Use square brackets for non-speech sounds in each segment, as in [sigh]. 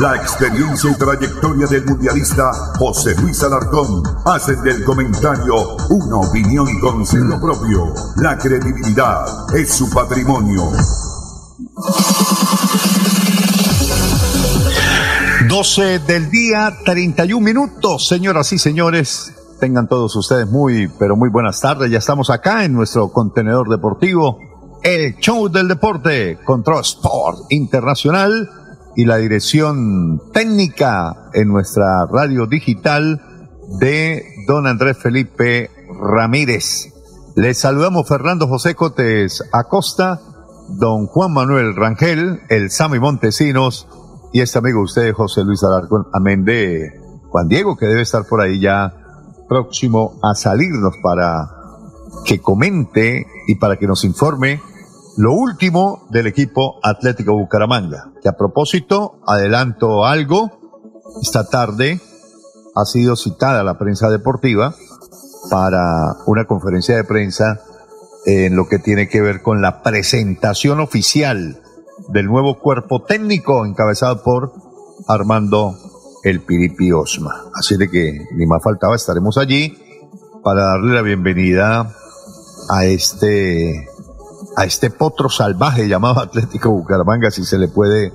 La experiencia y trayectoria del mundialista José Luis Alarcón hacen del comentario una opinión con sello propio. La credibilidad es su patrimonio. 12 del día, 31 minutos, señoras y señores. Tengan todos ustedes muy, pero muy buenas tardes. Ya estamos acá en nuestro contenedor deportivo, el show del deporte, Control Sport Internacional y la dirección técnica en nuestra radio digital de don Andrés Felipe Ramírez. Les saludamos Fernando José Cotes Acosta, don Juan Manuel Rangel, el Sami Montesinos y este amigo de ustedes, José Luis Alarcón, amén de Juan Diego, que debe estar por ahí ya próximo a salirnos para que comente y para que nos informe lo último del equipo Atlético Bucaramanga, que a propósito, adelanto algo, esta tarde ha sido citada la prensa deportiva para una conferencia de prensa en lo que tiene que ver con la presentación oficial del nuevo cuerpo técnico encabezado por Armando El Piripi Osma. Así de que ni más faltaba, estaremos allí para darle la bienvenida a este a este potro salvaje llamado Atlético Bucaramanga, si se le puede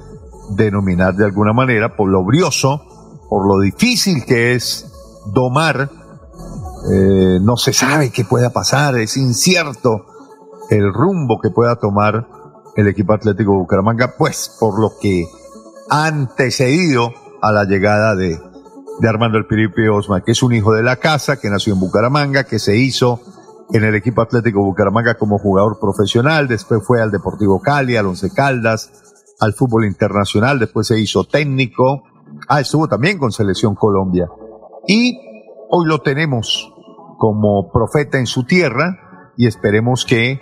denominar de alguna manera, por lo brioso, por lo difícil que es domar, eh, no se sabe qué pueda pasar, es incierto el rumbo que pueda tomar el equipo Atlético Bucaramanga, pues por lo que ha antecedido a la llegada de, de Armando El Piripi Osma, que es un hijo de la casa, que nació en Bucaramanga, que se hizo en el equipo Atlético Bucaramanga como jugador profesional, después fue al Deportivo Cali, al Once Caldas, al fútbol internacional, después se hizo técnico, ah, estuvo también con Selección Colombia. Y hoy lo tenemos como profeta en su tierra y esperemos que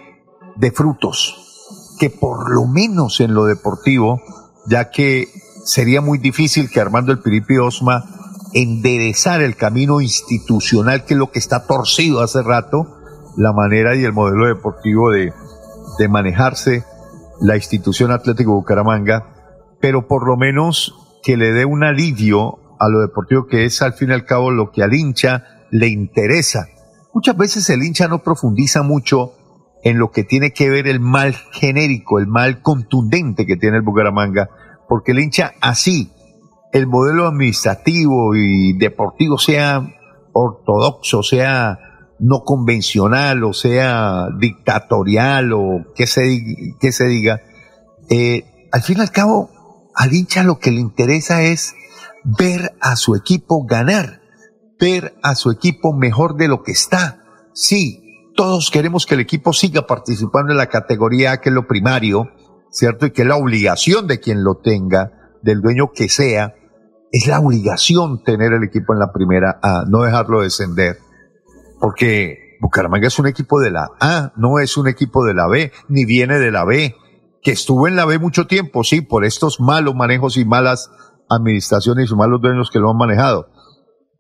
dé frutos, que por lo menos en lo deportivo, ya que sería muy difícil que Armando el Piripi Osma enderezar el camino institucional que es lo que está torcido hace rato, la manera y el modelo deportivo de, de manejarse la institución Atlético Bucaramanga, pero por lo menos que le dé un alivio a lo deportivo que es al fin y al cabo lo que al hincha le interesa. Muchas veces el hincha no profundiza mucho en lo que tiene que ver el mal genérico, el mal contundente que tiene el Bucaramanga, porque el hincha así, el modelo administrativo y deportivo sea ortodoxo, sea no convencional, o sea, dictatorial, o que se, que se diga, eh, al fin y al cabo, al hincha lo que le interesa es ver a su equipo ganar, ver a su equipo mejor de lo que está. Sí, todos queremos que el equipo siga participando en la categoría A, que es lo primario, ¿cierto? Y que la obligación de quien lo tenga, del dueño que sea, es la obligación tener el equipo en la primera A, no dejarlo descender porque Bucaramanga es un equipo de la A, no es un equipo de la B, ni viene de la B, que estuvo en la B mucho tiempo, sí, por estos malos manejos y malas administraciones y malos dueños que lo han manejado,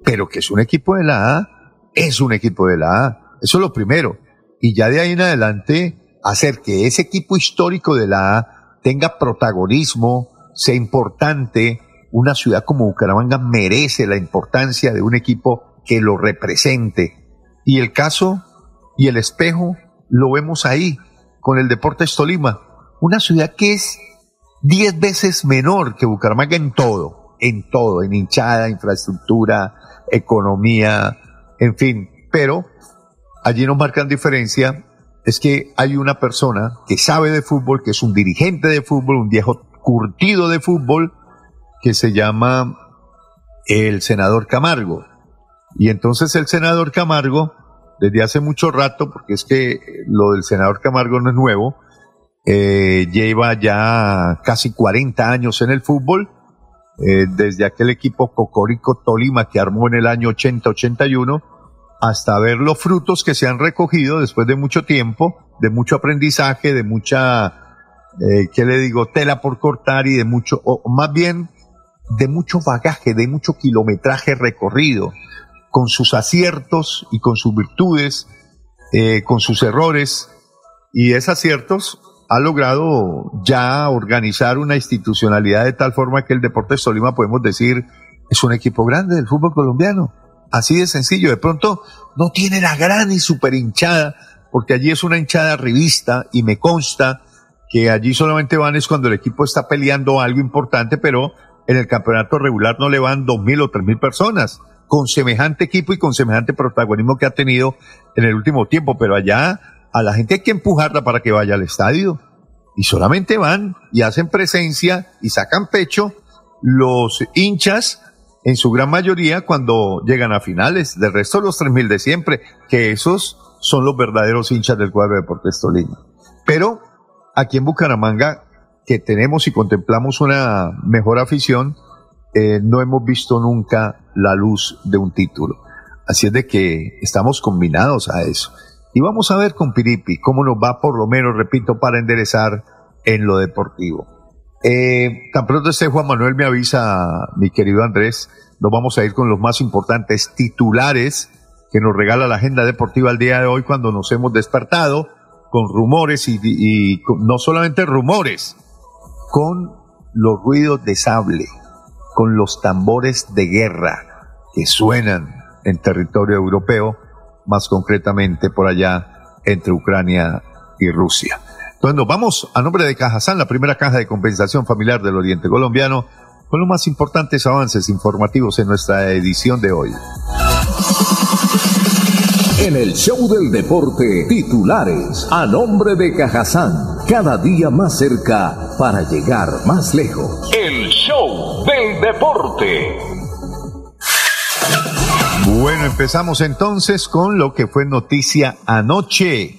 pero que es un equipo de la A, es un equipo de la A, eso es lo primero. Y ya de ahí en adelante, hacer que ese equipo histórico de la A tenga protagonismo, sea importante, una ciudad como Bucaramanga merece la importancia de un equipo que lo represente, y el caso y el espejo lo vemos ahí con el Deportes Tolima, una ciudad que es diez veces menor que Bucaramanga en todo, en todo, en hinchada, infraestructura, economía, en fin, pero allí nos marcan diferencia es que hay una persona que sabe de fútbol, que es un dirigente de fútbol, un viejo curtido de fútbol, que se llama el senador Camargo. Y entonces el senador Camargo, desde hace mucho rato, porque es que lo del senador Camargo no es nuevo, eh, lleva ya casi 40 años en el fútbol, eh, desde aquel equipo Cocorico Tolima que armó en el año 80-81, hasta ver los frutos que se han recogido después de mucho tiempo, de mucho aprendizaje, de mucha, eh, ¿qué le digo?, tela por cortar y de mucho, o más bien, de mucho bagaje, de mucho kilometraje recorrido, con sus aciertos y con sus virtudes, eh, con sus errores, y esos aciertos ha logrado ya organizar una institucionalidad de tal forma que el Deportes Tolima, podemos decir, es un equipo grande del fútbol colombiano Así de sencillo. De pronto no tiene la gran y super hinchada, porque allí es una hinchada revista y me consta que allí solamente van es cuando el equipo está peleando algo importante, pero en el campeonato regular no le van dos mil o tres mil personas con semejante equipo y con semejante protagonismo que ha tenido en el último tiempo. Pero allá a la gente hay que empujarla para que vaya al estadio. Y solamente van y hacen presencia y sacan pecho los hinchas en su gran mayoría cuando llegan a finales. Del resto, los 3.000 de siempre, que esos son los verdaderos hinchas del cuadro de Deportes Tolima. Pero aquí en Bucaramanga, que tenemos y contemplamos una mejor afición, eh, no hemos visto nunca la luz de un título. Así es de que estamos combinados a eso. Y vamos a ver con Piripi cómo nos va, por lo menos, repito, para enderezar en lo deportivo. Eh, tan pronto este Juan Manuel me avisa, mi querido Andrés, nos vamos a ir con los más importantes titulares que nos regala la agenda deportiva el día de hoy cuando nos hemos despertado con rumores y, no solamente rumores, con los ruidos de sable, con los tambores de guerra que suenan en territorio europeo, más concretamente por allá entre Ucrania y Rusia. Entonces nos vamos a nombre de Cajazán, la primera caja de compensación familiar del Oriente Colombiano, con los más importantes avances informativos en nuestra edición de hoy. En el show del deporte, titulares a nombre de Cajazán, cada día más cerca para llegar más lejos. El show del deporte. Bueno, empezamos entonces con lo que fue noticia anoche.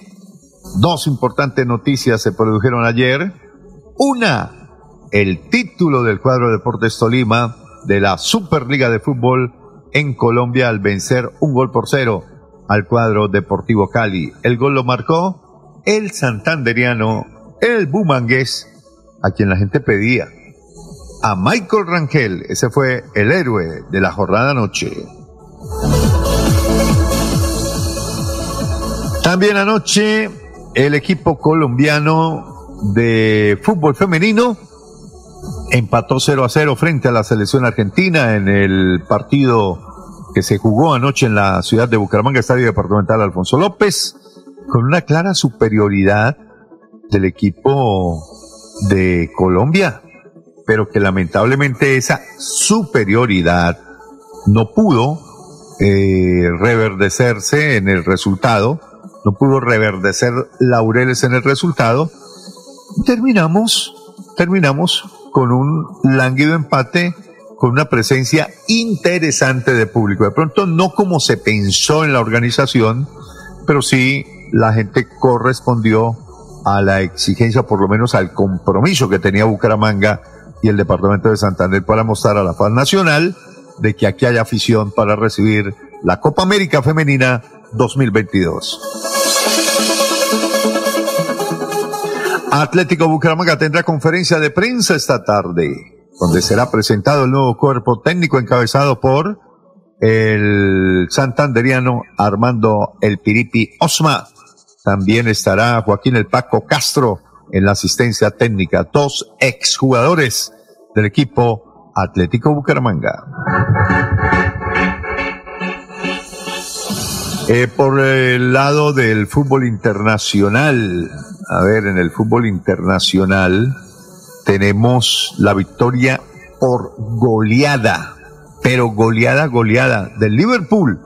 Dos importantes noticias se produjeron ayer. Una, el título del cuadro de Deportes Tolima de la Superliga de Fútbol en Colombia al vencer un gol por cero al cuadro Deportivo Cali. El gol lo marcó el santanderiano, el bumangués, a quien la gente pedía. A Michael Rangel, ese fue el héroe de la jornada anoche. También anoche el equipo colombiano de fútbol femenino empató 0 a 0 frente a la selección argentina en el partido que se jugó anoche en la ciudad de Bucaramanga, Estadio Departamental Alfonso López, con una clara superioridad del equipo de Colombia, pero que lamentablemente esa superioridad no pudo eh, reverdecerse en el resultado no pudo reverdecer laureles en el resultado. Terminamos, terminamos con un lánguido empate, con una presencia interesante de público. De pronto no como se pensó en la organización, pero sí la gente correspondió a la exigencia, por lo menos al compromiso que tenía Bucaramanga y el departamento de Santander para mostrar a la paz nacional de que aquí hay afición para recibir la Copa América Femenina 2022. Atlético Bucaramanga tendrá conferencia de prensa esta tarde, donde será presentado el nuevo cuerpo técnico encabezado por el santanderiano Armando El Piripi Osma. También estará Joaquín El Paco Castro en la asistencia técnica, dos exjugadores del equipo Atlético Bucaramanga. Eh, por el lado del fútbol internacional, a ver, en el fútbol internacional tenemos la victoria por goleada, pero goleada, goleada del Liverpool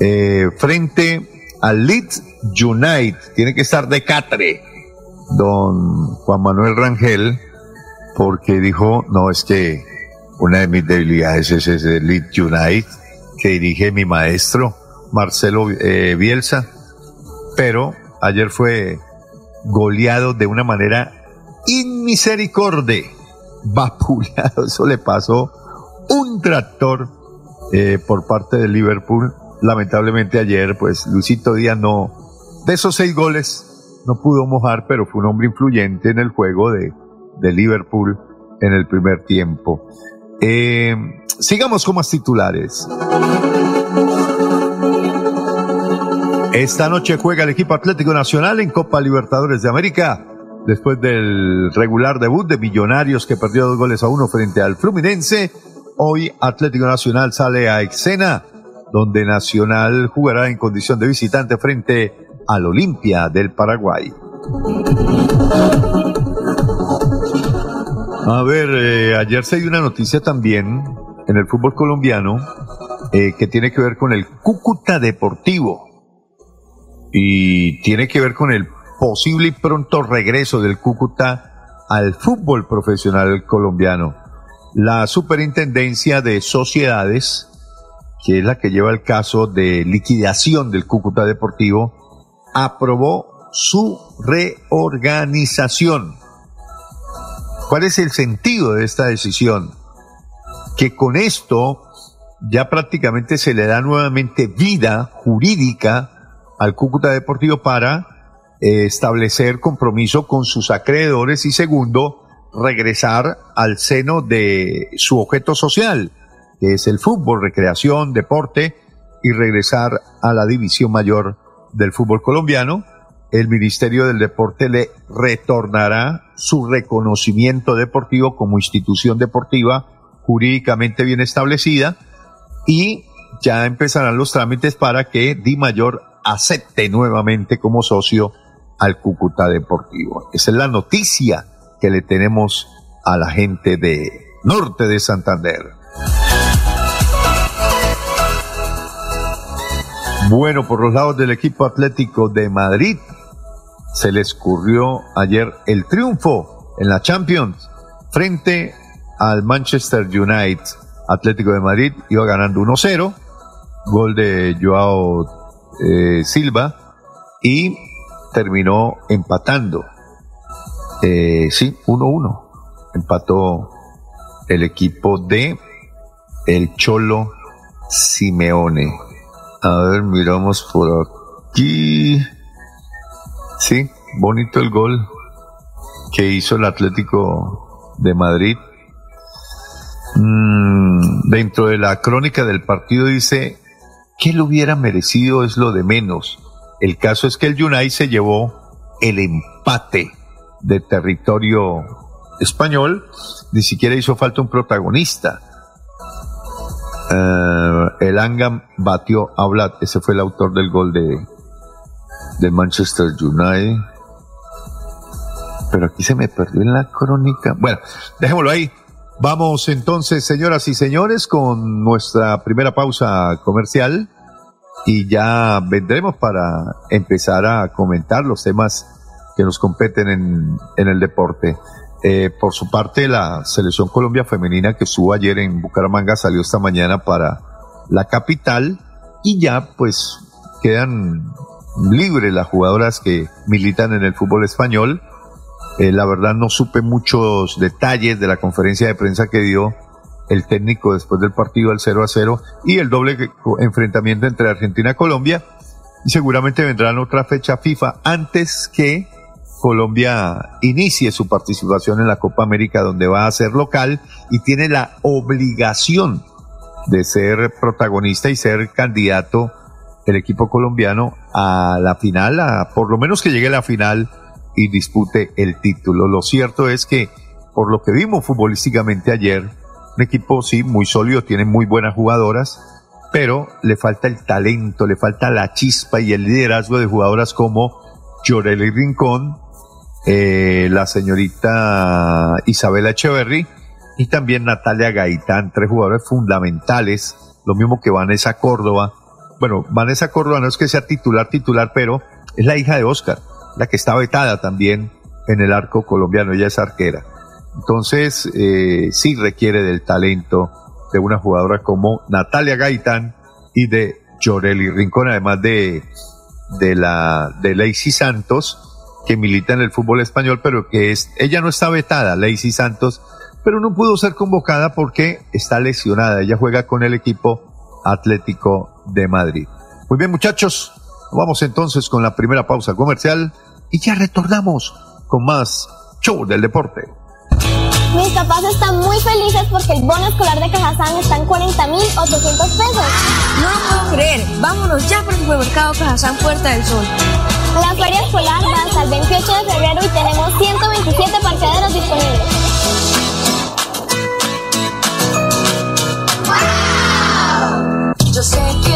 eh, frente al Leeds United. Tiene que estar de catre, don Juan Manuel Rangel, porque dijo, no, es que una de mis debilidades es ese Leeds United que dirige mi maestro Marcelo eh, Bielsa, pero ayer fue goleado de una manera inmisericorde, [laughs] vapuleado, eso le pasó un tractor eh, por parte de Liverpool. Lamentablemente ayer, pues Luisito Díaz no, de esos seis goles, no pudo mojar, pero fue un hombre influyente en el juego de, de Liverpool en el primer tiempo. Eh, sigamos con más titulares. Esta noche juega el equipo Atlético Nacional en Copa Libertadores de América. Después del regular debut de Millonarios que perdió dos goles a uno frente al Fluminense, hoy Atlético Nacional sale a Exena, donde Nacional jugará en condición de visitante frente al Olimpia del Paraguay. A ver, eh, ayer se dio una noticia también en el fútbol colombiano eh, que tiene que ver con el Cúcuta Deportivo y tiene que ver con el posible y pronto regreso del Cúcuta al fútbol profesional colombiano. La Superintendencia de Sociedades, que es la que lleva el caso de liquidación del Cúcuta Deportivo, aprobó su reorganización. ¿Cuál es el sentido de esta decisión? Que con esto ya prácticamente se le da nuevamente vida jurídica al Cúcuta Deportivo para eh, establecer compromiso con sus acreedores y segundo, regresar al seno de su objeto social, que es el fútbol, recreación, deporte, y regresar a la división mayor del fútbol colombiano. El Ministerio del Deporte le retornará su reconocimiento deportivo como institución deportiva jurídicamente bien establecida y ya empezarán los trámites para que Di Mayor acepte nuevamente como socio al Cúcuta Deportivo. Esa es la noticia que le tenemos a la gente de Norte de Santander. Bueno, por los lados del equipo atlético de Madrid, se le escurrió ayer el triunfo en la Champions frente al Manchester United. Atlético de Madrid iba ganando 1-0, gol de Joao eh, Silva y terminó empatando. Eh, sí, 1-1. Empató el equipo de el Cholo Simeone. A ver, miramos por aquí. Sí, bonito el gol que hizo el Atlético de Madrid. Mm, dentro de la crónica del partido dice ¿Qué lo hubiera merecido es lo de menos. El caso es que el United se llevó el empate de territorio español, ni siquiera hizo falta un protagonista. Eh, el Angam batió a Vlad, ese fue el autor del gol de, de Manchester United. Pero aquí se me perdió en la crónica. Bueno, dejémoslo ahí. Vamos entonces, señoras y señores, con nuestra primera pausa comercial y ya vendremos para empezar a comentar los temas que nos competen en, en el deporte. Eh, por su parte, la selección Colombia femenina que estuvo ayer en Bucaramanga salió esta mañana para la capital y ya pues quedan libres las jugadoras que militan en el fútbol español eh, la verdad no supe muchos detalles de la conferencia de prensa que dio el técnico después del partido al 0 a 0 y el doble enfrentamiento entre Argentina y Colombia. Y seguramente vendrán otra fecha FIFA antes que Colombia inicie su participación en la Copa América donde va a ser local y tiene la obligación de ser protagonista y ser candidato el equipo colombiano a la final, por lo menos que llegue a la final y dispute el título. Lo cierto es que, por lo que vimos futbolísticamente ayer, un equipo sí muy sólido, tiene muy buenas jugadoras, pero le falta el talento, le falta la chispa y el liderazgo de jugadoras como Llorelli Rincón, eh, la señorita Isabela Echeverry y también Natalia Gaitán, tres jugadores fundamentales, lo mismo que Vanessa Córdoba, bueno, Vanessa Córdoba no es que sea titular, titular, pero es la hija de Oscar, la que está vetada también en el arco colombiano, ella es arquera. Entonces, eh, sí requiere del talento de una jugadora como Natalia Gaitán y de Llorelli Rincón, además de, de la de Lacey Santos, que milita en el fútbol español, pero que es, ella no está vetada, Lacey Santos, pero no pudo ser convocada porque está lesionada. Ella juega con el equipo Atlético de Madrid. Muy bien, muchachos, vamos entonces con la primera pausa comercial y ya retornamos con más show del deporte. Mis papás están muy felices porque el bono escolar de Cajazán está en 40.800 pesos. No lo puedo creer. Vámonos ya por el supermercado Cajazán Puerta del Sol. La feria escolar va hasta el 28 de febrero y tenemos 127 parqueaderos disponibles. Yo sé que.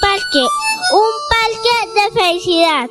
Parque, un parque de felicidad.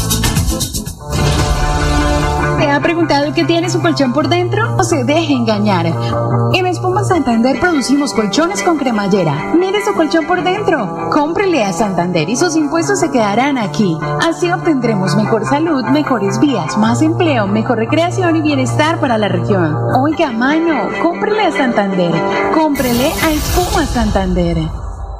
¿Te ha preguntado qué tiene su colchón por dentro? O se deje engañar. En Espuma Santander producimos colchones con cremallera. Mire su colchón por dentro. Cómprele a Santander y sus impuestos se quedarán aquí. Así obtendremos mejor salud, mejores vías, más empleo, mejor recreación y bienestar para la región. Oiga, mano, cómprele a Santander. Cómprele a Espuma Santander.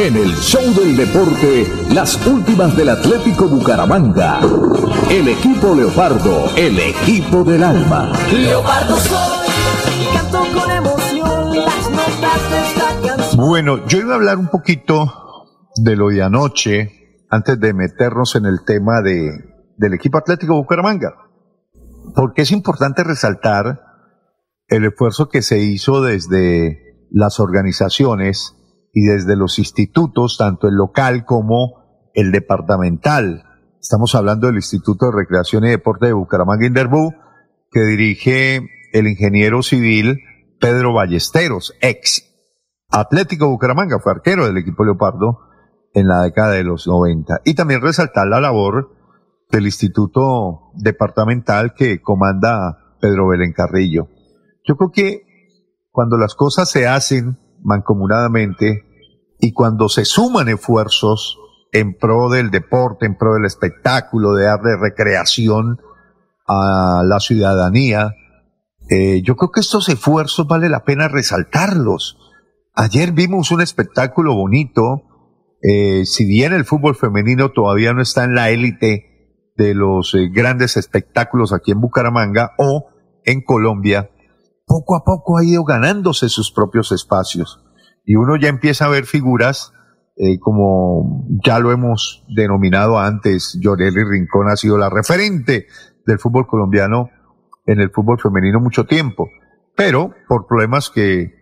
En el show del deporte, las últimas del Atlético Bucaramanga. El equipo Leopardo, el equipo del alma. Leopardo soy canto con emoción las notas de esta canción. Bueno, yo iba a hablar un poquito de lo de anoche, antes de meternos en el tema de, del equipo Atlético Bucaramanga. Porque es importante resaltar el esfuerzo que se hizo desde las organizaciones y desde los institutos, tanto el local como el departamental. Estamos hablando del Instituto de Recreación y Deporte de Bucaramanga Inderbú, que dirige el ingeniero civil Pedro Ballesteros, ex Atlético Bucaramanga, fue arquero del equipo Leopardo en la década de los 90. Y también resaltar la labor del Instituto Departamental que comanda Pedro Belén Carrillo. Yo creo que cuando las cosas se hacen mancomunadamente y cuando se suman esfuerzos en pro del deporte, en pro del espectáculo, de darle recreación a la ciudadanía, eh, yo creo que estos esfuerzos vale la pena resaltarlos. Ayer vimos un espectáculo bonito, eh, si bien el fútbol femenino todavía no está en la élite de los eh, grandes espectáculos aquí en Bucaramanga o en Colombia, poco a poco ha ido ganándose sus propios espacios. Y uno ya empieza a ver figuras, eh, como ya lo hemos denominado antes, Yoreli Rincón ha sido la referente del fútbol colombiano en el fútbol femenino mucho tiempo. pero por problemas que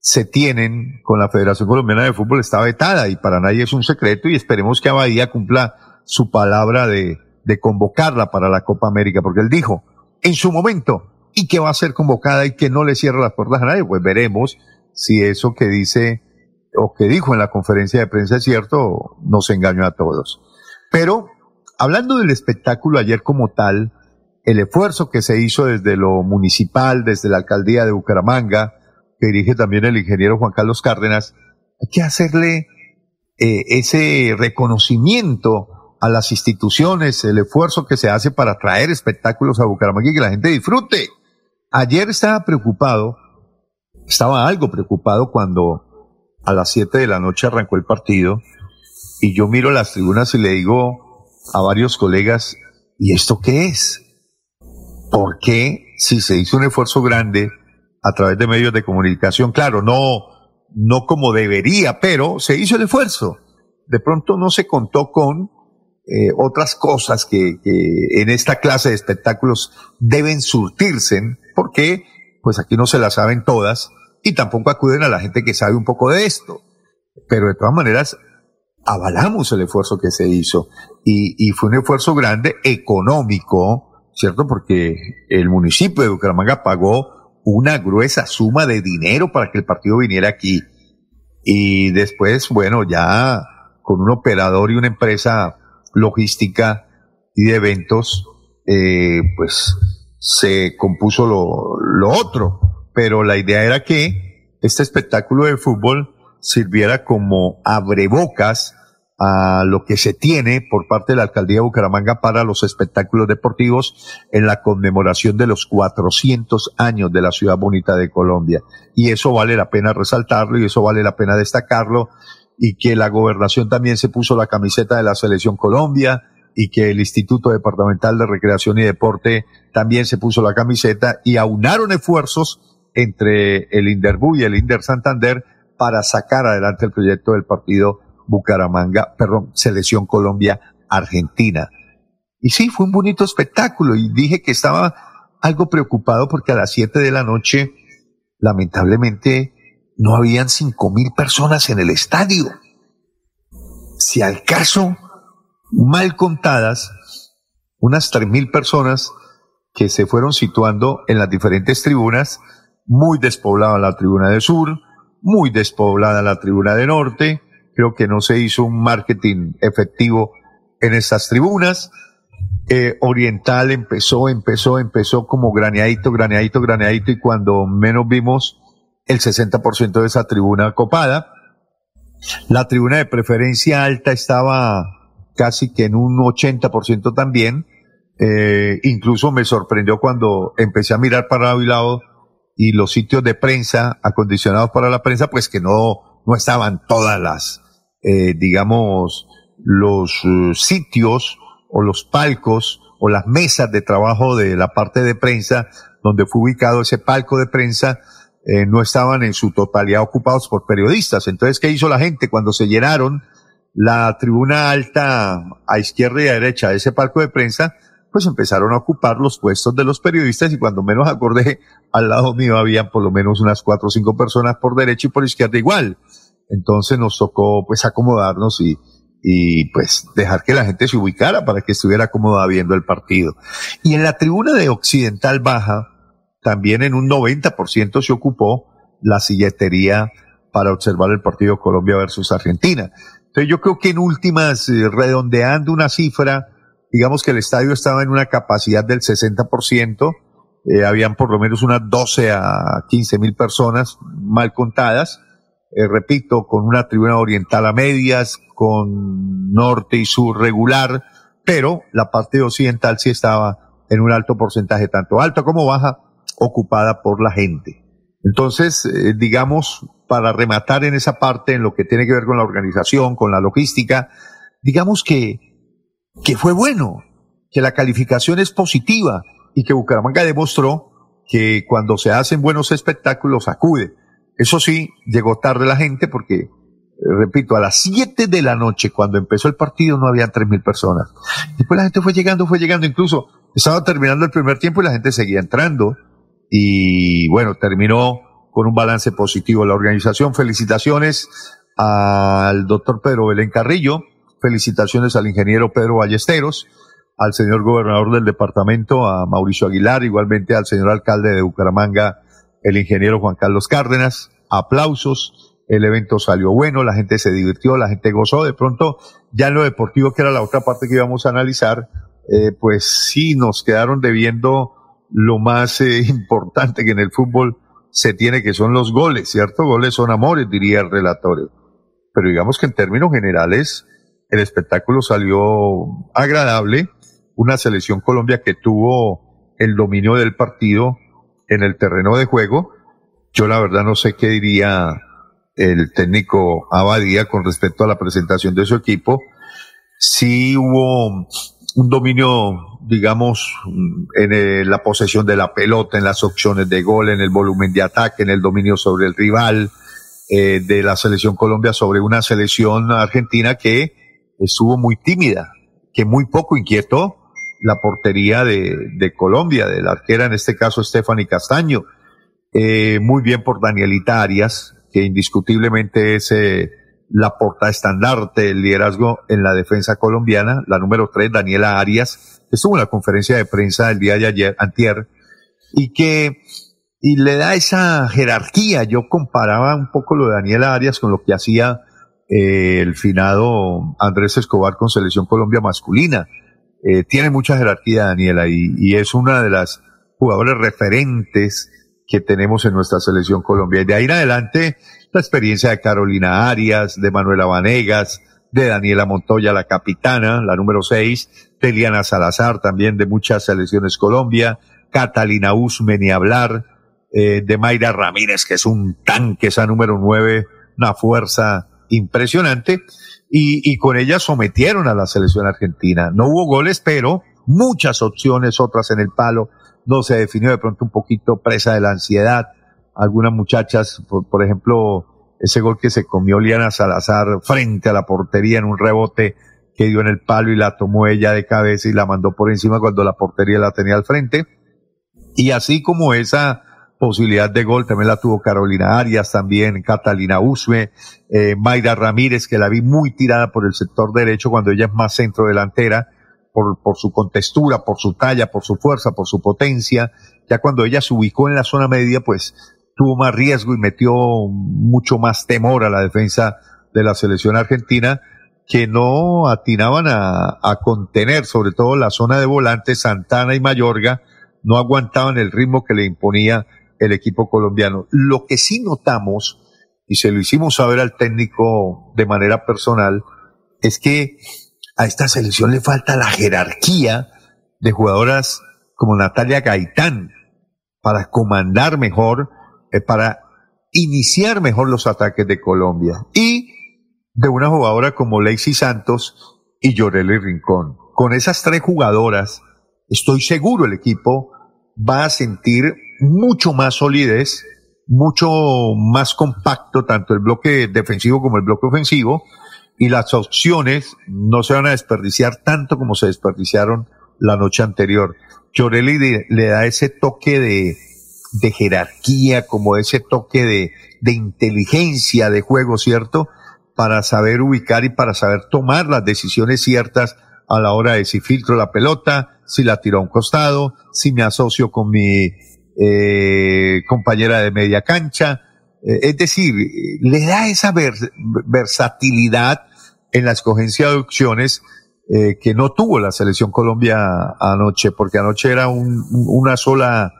se tienen con la Federación Colombiana de Fútbol está vetada y para nadie es un secreto y esperemos que Abadía cumpla su palabra de, de convocarla para la Copa América, porque él dijo en su momento y que va a ser convocada y que no le cierra las puertas a nadie, pues veremos si eso que dice o que dijo en la conferencia de prensa es cierto, nos engañó a todos. Pero hablando del espectáculo ayer como tal, el esfuerzo que se hizo desde lo municipal, desde la alcaldía de Bucaramanga, que dirige también el ingeniero Juan Carlos Cárdenas, hay que hacerle eh, ese reconocimiento a las instituciones, el esfuerzo que se hace para traer espectáculos a Bucaramanga y que la gente disfrute. Ayer estaba preocupado, estaba algo preocupado cuando a las 7 de la noche arrancó el partido y yo miro las tribunas y le digo a varios colegas, ¿y esto qué es? ¿Por qué si se hizo un esfuerzo grande a través de medios de comunicación? Claro, no, no como debería, pero se hizo el esfuerzo. De pronto no se contó con eh, otras cosas que, que en esta clase de espectáculos deben surtirse, porque pues aquí no se las saben todas y tampoco acuden a la gente que sabe un poco de esto. Pero de todas maneras, avalamos el esfuerzo que se hizo y, y fue un esfuerzo grande económico, ¿cierto? Porque el municipio de Bucaramanga pagó una gruesa suma de dinero para que el partido viniera aquí. Y después, bueno, ya con un operador y una empresa logística y de eventos, eh, pues se compuso lo, lo otro. Pero la idea era que este espectáculo de fútbol sirviera como abrebocas a lo que se tiene por parte de la alcaldía de Bucaramanga para los espectáculos deportivos en la conmemoración de los 400 años de la ciudad bonita de Colombia. Y eso vale la pena resaltarlo y eso vale la pena destacarlo y que la gobernación también se puso la camiseta de la selección Colombia y que el Instituto Departamental de Recreación y Deporte también se puso la camiseta y aunaron esfuerzos entre el Inderbu y el Inder Santander para sacar adelante el proyecto del partido Bucaramanga, perdón, Selección Colombia Argentina. Y sí, fue un bonito espectáculo y dije que estaba algo preocupado porque a las 7 de la noche, lamentablemente, no habían cinco mil personas en el estadio. Si al caso, mal contadas, unas tres mil personas que se fueron situando en las diferentes tribunas, muy despoblada la tribuna de sur, muy despoblada la tribuna de norte, creo que no se hizo un marketing efectivo en esas tribunas. Eh, Oriental empezó, empezó, empezó como graneadito, graneadito, graneadito y cuando menos vimos el 60% de esa tribuna copada. La tribuna de preferencia alta estaba casi que en un 80% también. Eh, incluso me sorprendió cuando empecé a mirar para un lado y los sitios de prensa acondicionados para la prensa, pues que no, no estaban todas las, eh, digamos, los uh, sitios o los palcos o las mesas de trabajo de la parte de prensa donde fue ubicado ese palco de prensa, eh, no estaban en su totalidad ocupados por periodistas. Entonces, ¿qué hizo la gente cuando se llenaron la tribuna alta a izquierda y a derecha de ese palco de prensa? pues empezaron a ocupar los puestos de los periodistas y cuando menos acordé, al lado mío habían por lo menos unas cuatro o cinco personas por derecha y por izquierda igual. Entonces nos tocó pues acomodarnos y, y pues dejar que la gente se ubicara para que estuviera acomodada viendo el partido. Y en la tribuna de Occidental Baja, también en un 90% se ocupó la silletería para observar el partido Colombia versus Argentina. Yo creo que en últimas, eh, redondeando una cifra, digamos que el estadio estaba en una capacidad del 60%, eh, habían por lo menos unas 12 a 15 mil personas mal contadas, eh, repito, con una tribuna oriental a medias, con norte y sur regular, pero la parte occidental sí estaba en un alto porcentaje, tanto alto como baja, ocupada por la gente. Entonces, eh, digamos, para rematar en esa parte, en lo que tiene que ver con la organización, con la logística, digamos que que fue bueno, que la calificación es positiva y que Bucaramanga demostró que cuando se hacen buenos espectáculos acude. Eso sí, llegó tarde la gente porque, eh, repito, a las 7 de la noche, cuando empezó el partido, no habían tres mil personas. Después la gente fue llegando, fue llegando, incluso estaba terminando el primer tiempo y la gente seguía entrando. y bueno, terminó con un balance positivo la organización. Felicitaciones al doctor Pedro Belén Carrillo, felicitaciones al ingeniero Pedro Ballesteros, al señor gobernador del departamento, a Mauricio Aguilar, igualmente al señor alcalde de Bucaramanga, el ingeniero Juan Carlos Cárdenas. Aplausos, el evento salió bueno, la gente se divirtió, la gente gozó. De pronto, ya en lo deportivo, que era la otra parte que íbamos a analizar, eh, pues sí nos quedaron debiendo lo más eh, [laughs] importante que en el fútbol se tiene, que son los goles, ¿cierto? Goles son amores, diría el relatorio. Pero digamos que en términos generales, el espectáculo salió agradable. Una selección Colombia que tuvo el dominio del partido en el terreno de juego. Yo la verdad no sé qué diría el técnico Abadía con respecto a la presentación de su equipo. Sí hubo un dominio, digamos, en eh, la posesión de la pelota, en las opciones de gol, en el volumen de ataque, en el dominio sobre el rival eh, de la selección Colombia sobre una selección argentina que estuvo muy tímida, que muy poco inquietó la portería de, Colombia, de la arquera, en este caso Stephanie Castaño. Eh, muy bien por Danielita Arias, que indiscutiblemente es eh, la porta estandarte el liderazgo en la defensa colombiana, la número tres, Daniela Arias, estuvo en la conferencia de prensa el día de ayer, antier, y que, y le da esa jerarquía. Yo comparaba un poco lo de Daniela Arias con lo que hacía eh, el finado Andrés Escobar con Selección Colombia masculina. Eh, tiene mucha jerarquía Daniela y, y es una de las jugadores referentes que tenemos en nuestra selección Colombia. Y de ahí en adelante, la experiencia de Carolina Arias, de Manuela Vanegas, de Daniela Montoya, la capitana, la número seis, de Eliana Salazar, también de muchas selecciones Colombia, Catalina Usme, ni hablar, eh, de Mayra Ramírez, que es un tanque, esa número nueve, una fuerza impresionante, y, y con ella sometieron a la selección argentina. No hubo goles, pero muchas opciones, otras en el palo, no se definió de pronto un poquito presa de la ansiedad. Algunas muchachas, por, por ejemplo, ese gol que se comió Liana Salazar frente a la portería en un rebote que dio en el palo y la tomó ella de cabeza y la mandó por encima cuando la portería la tenía al frente. Y así como esa posibilidad de gol también la tuvo Carolina Arias, también Catalina Usme, eh, Mayra Ramírez, que la vi muy tirada por el sector derecho cuando ella es más centro delantera por, por su contextura, por su talla, por su fuerza, por su potencia. Ya cuando ella se ubicó en la zona media, pues tuvo más riesgo y metió mucho más temor a la defensa de la selección argentina que no atinaban a, contener, sobre todo la zona de volantes, Santana y Mayorga, no aguantaban el ritmo que le imponía el equipo colombiano. Lo que sí notamos, y se lo hicimos saber al técnico de manera personal, es que a esta selección le falta la jerarquía de jugadoras como Natalia Gaitán para comandar mejor, para iniciar mejor los ataques de Colombia. Y de una jugadora como Lacey Santos y Yoreli Rincón. Con esas tres jugadoras, estoy seguro el equipo va a sentir mucho más solidez, mucho más compacto, tanto el bloque defensivo como el bloque ofensivo, y las opciones no se van a desperdiciar tanto como se desperdiciaron la noche anterior. Chorelli de- le da ese toque de, de jerarquía, como ese toque de, de inteligencia de juego, ¿cierto? Para saber ubicar y para saber tomar las decisiones ciertas a la hora de si filtro la pelota, si la tiro a un costado, si me asocio con mi eh, compañera de media cancha. Eh, es decir, le da esa vers- versatilidad en la escogencia de opciones eh, que no tuvo la selección Colombia anoche, porque anoche era un- una sola,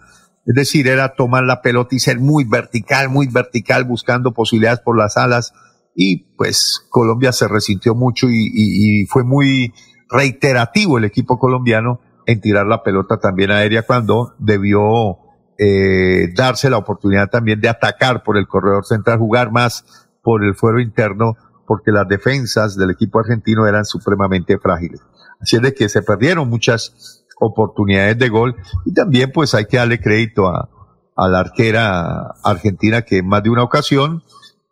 es decir, era tomar la pelota y ser muy vertical, muy vertical, buscando posibilidades por las alas. Y pues Colombia se resintió mucho y, fue muy reiterativo el equipo colombiano en tirar la pelota también aérea cuando debió eh, darse la oportunidad también de atacar por el corredor central, jugar más por el fuero interno, porque las defensas del equipo argentino eran supremamente frágiles. Así es de que se perdieron muchas oportunidades de gol y también pues hay que darle crédito a, la arquera argentina que en más de una ocasión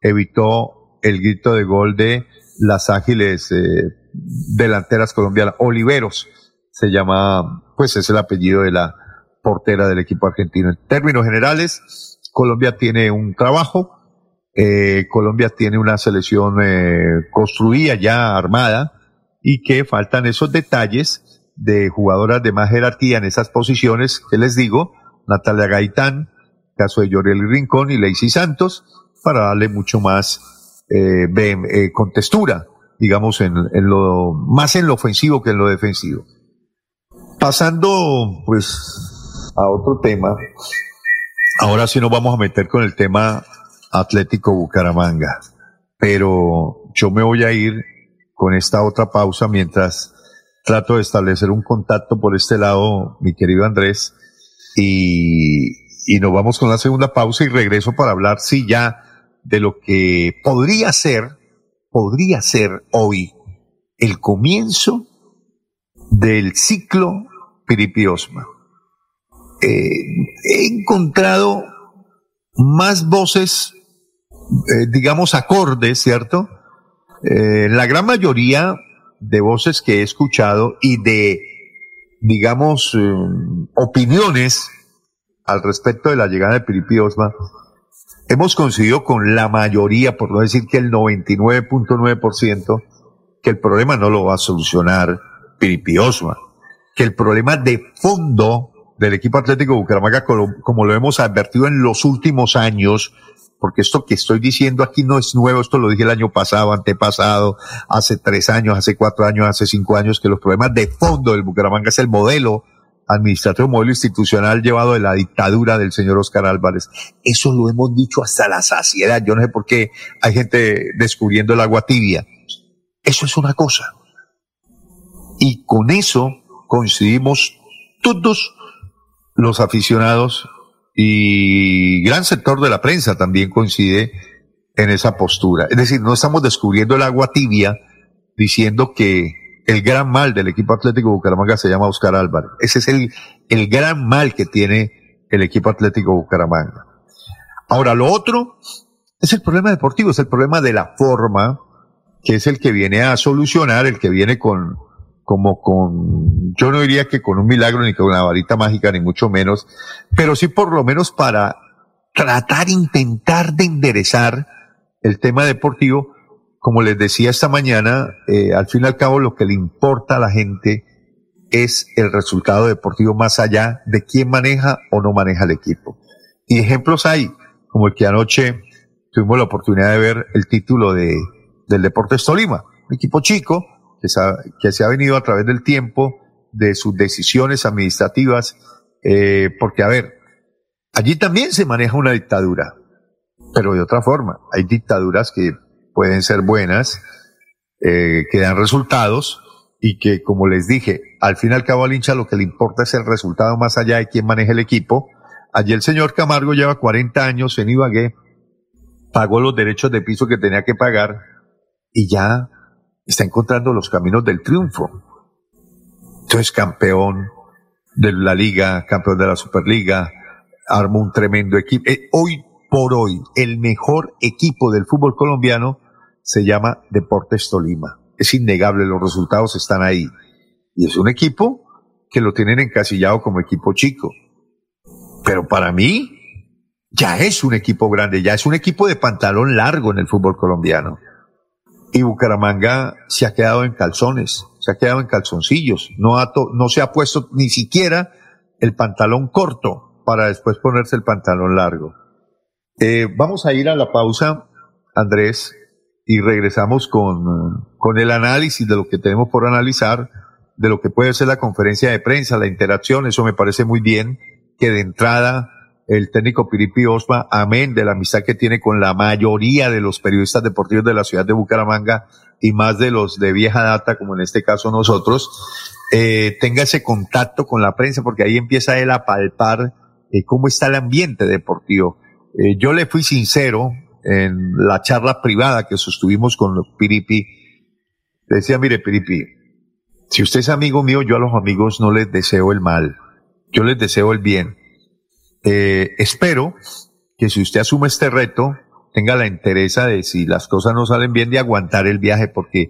evitó el grito de gol de las ágiles eh, delanteras colombianas. Oliveros se llama, pues es el apellido de la portera del equipo argentino. En términos generales, Colombia tiene un trabajo, eh, Colombia tiene una selección eh, construida ya armada y que faltan esos detalles de jugadoras de más jerarquía en esas posiciones que les digo, Natalia Gaitán, caso de Yorel Rincón y Lacey Santos, para darle mucho más eh, eh, contextura, digamos, en, en lo, más en lo ofensivo que en lo defensivo. Pasando, pues, a otro tema, ahora sí nos vamos a meter con el tema Atlético Bucaramanga, pero yo me voy a ir con esta otra pausa mientras trato de establecer un contacto por este lado, mi querido Andrés, y, nos vamos con la segunda pausa y regreso para hablar, sí, ya de lo que podría ser, podría ser hoy el comienzo del ciclo Piripiosma. Eh, he encontrado más voces, eh, digamos, acordes, ¿cierto? Eh, la gran mayoría de voces que he escuchado y de, digamos, eh, opiniones al respecto de la llegada de Piripi Osma, hemos coincidido con la mayoría, por no decir que el 99.9%, que el problema no lo va a solucionar Piripi Osma, que el problema de fondo del equipo Atlético Bucaramanga, como, como lo hemos advertido en los últimos años, porque esto que estoy diciendo aquí no es nuevo, esto lo dije el año pasado, antepasado, hace tres años, hace cuatro años, hace cinco años, que los problemas de fondo del Bucaramanga es el modelo administrativo, modelo institucional llevado de la dictadura del señor Oscar Álvarez. Eso lo hemos dicho hasta la saciedad. Yo no sé por qué hay gente descubriendo el agua tibia. Eso es una cosa. Y con eso coincidimos todos los aficionados y gran sector de la prensa también coincide en esa postura. Es decir, no estamos descubriendo el agua tibia diciendo que el gran mal del equipo Atlético Bucaramanga se llama Oscar Álvarez. Ese es el, el gran mal que tiene el equipo Atlético Bucaramanga. Ahora, lo otro es el problema deportivo, es el problema de la forma, que es el que viene a solucionar, el que viene con, como con, yo no diría que con un milagro ni con una varita mágica, ni mucho menos, pero sí por lo menos para tratar, intentar de enderezar el tema deportivo. Como les decía esta mañana, eh, al fin y al cabo lo que le importa a la gente es el resultado deportivo más allá de quién maneja o no maneja el equipo. Y ejemplos hay, como el que anoche tuvimos la oportunidad de ver el título de, del Deportes Tolima, un equipo chico, que se, ha, venido a través del tiempo de sus decisiones administrativas, eh, porque a ver, allí también se maneja una dictadura, pero de otra forma. Hay dictaduras que pueden ser buenas, eh, que dan resultados y que, como les dije, al fin y al cabo al hincha lo que le importa es el resultado más allá de quién maneja el equipo. Allí el señor Camargo lleva 40 años en Ibagué, pagó los derechos de piso que tenía que pagar y ya está encontrando los caminos del triunfo. Entonces, campeón de la liga, campeón de la Superliga, armó un tremendo equipo. Eh, hoy por hoy, el mejor equipo del fútbol colombiano se llama Deportes Tolima. Es innegable, los resultados están ahí. Y es un equipo que lo tienen encasillado como equipo chico. Pero para mí, ya es un equipo grande, ya es un equipo de pantalón largo en el fútbol colombiano. Y Bucaramanga se ha quedado en calzones, se ha quedado en calzoncillos, no, ha to- no se ha puesto ni siquiera el pantalón corto para después ponerse el pantalón largo. Eh, vamos a ir a la pausa, Andrés, y regresamos con, con el análisis de lo que tenemos por analizar, de lo que puede ser la conferencia de prensa, la interacción, eso me parece muy bien, que de entrada el técnico Piripi Osma, amén de la amistad que tiene con la mayoría de los periodistas deportivos de la ciudad de Bucaramanga y más de los de vieja data, como en este caso nosotros, eh, tenga ese contacto con la prensa, porque ahí empieza él a palpar eh, cómo está el ambiente deportivo. Eh, yo le fui sincero en la charla privada que sostuvimos con Piripi. Le decía, mire, Piripi, si usted es amigo mío, yo a los amigos no les deseo el mal, yo les deseo el bien. Eh, espero que si usted asume este reto, tenga la interesa de si las cosas no salen bien de aguantar el viaje, porque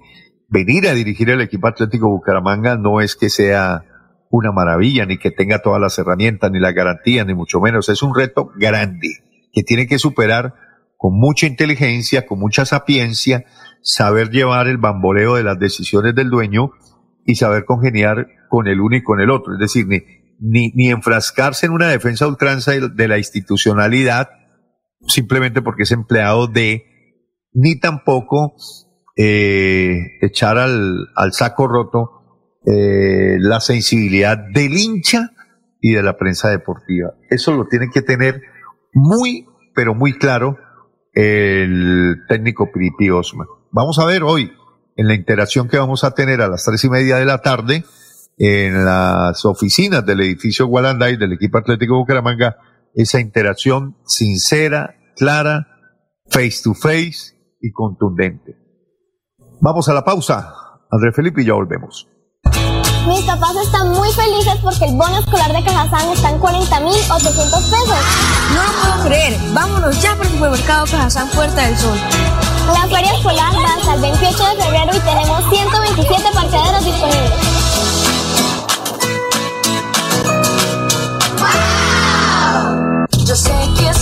venir a dirigir el equipo Atlético Bucaramanga no es que sea una maravilla, ni que tenga todas las herramientas, ni las garantías, ni mucho menos. Es un reto grande que tiene que superar con mucha inteligencia, con mucha sapiencia, saber llevar el bamboleo de las decisiones del dueño y saber congeniar con el uno y con el otro. Es decir, ni, ni, enfrascarse en una defensa ultranza de, de la institucionalidad simplemente porque es empleado de, ni tampoco eh, echar al, al saco roto eh, la sensibilidad del hincha y de la prensa deportiva. Eso lo tiene que tener muy, pero muy claro el técnico Piripi Osman. Vamos a ver hoy en la interacción que vamos a tener a las tres y media de la tarde en las oficinas del edificio Gualanday del equipo Atlético Bucaramanga, esa interacción sincera, clara, face to face y contundente. Vamos a la pausa. André Felipe y ya volvemos. Mis papás están muy felices porque el bono escolar de Cajazán está en 40.800 pesos. No lo puedo creer. Vámonos ya por el supermercado Cajazán Puerta del Sol. La feria escolar va hasta el 28 de febrero y tenemos 127 parqueaderos disponibles.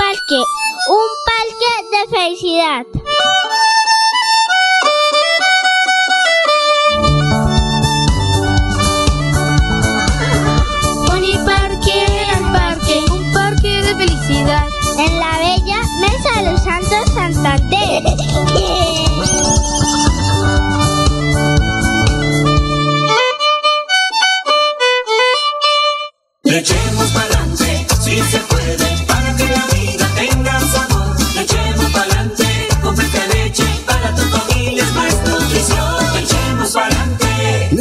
Poniparque, un parque de felicidad. Poniparque al parque, un parque de felicidad. En la bella Mesa de los Santos Santander.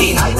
1990.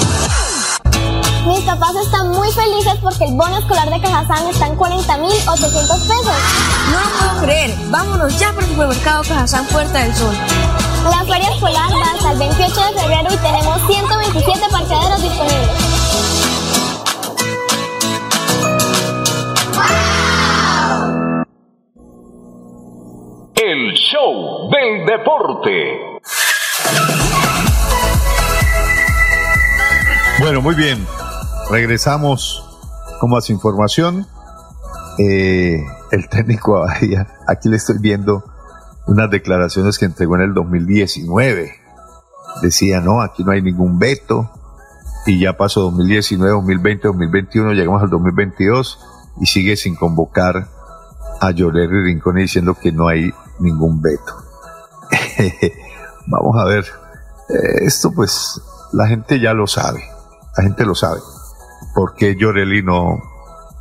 Mis papás están muy felices porque el bono escolar de Cajazán está en 40.800 pesos. No lo puedo creer. Vámonos ya por el supermercado Cajazán Puerta del Sol. La feria escolar va hasta el 28 de febrero y tenemos 127 parqueaderos disponibles. El show del deporte. Bueno, muy bien. Regresamos con más información. Eh, el técnico [laughs] Abadía, aquí le estoy viendo unas declaraciones que entregó en el 2019. Decía, no, aquí no hay ningún veto. Y ya pasó 2019, 2020, 2021, llegamos al 2022 y sigue sin convocar a Llorero y Rincón diciendo que no hay ningún veto. [laughs] Vamos a ver. Eh, esto pues la gente ya lo sabe. La gente lo sabe. ¿Por qué Llorelli no,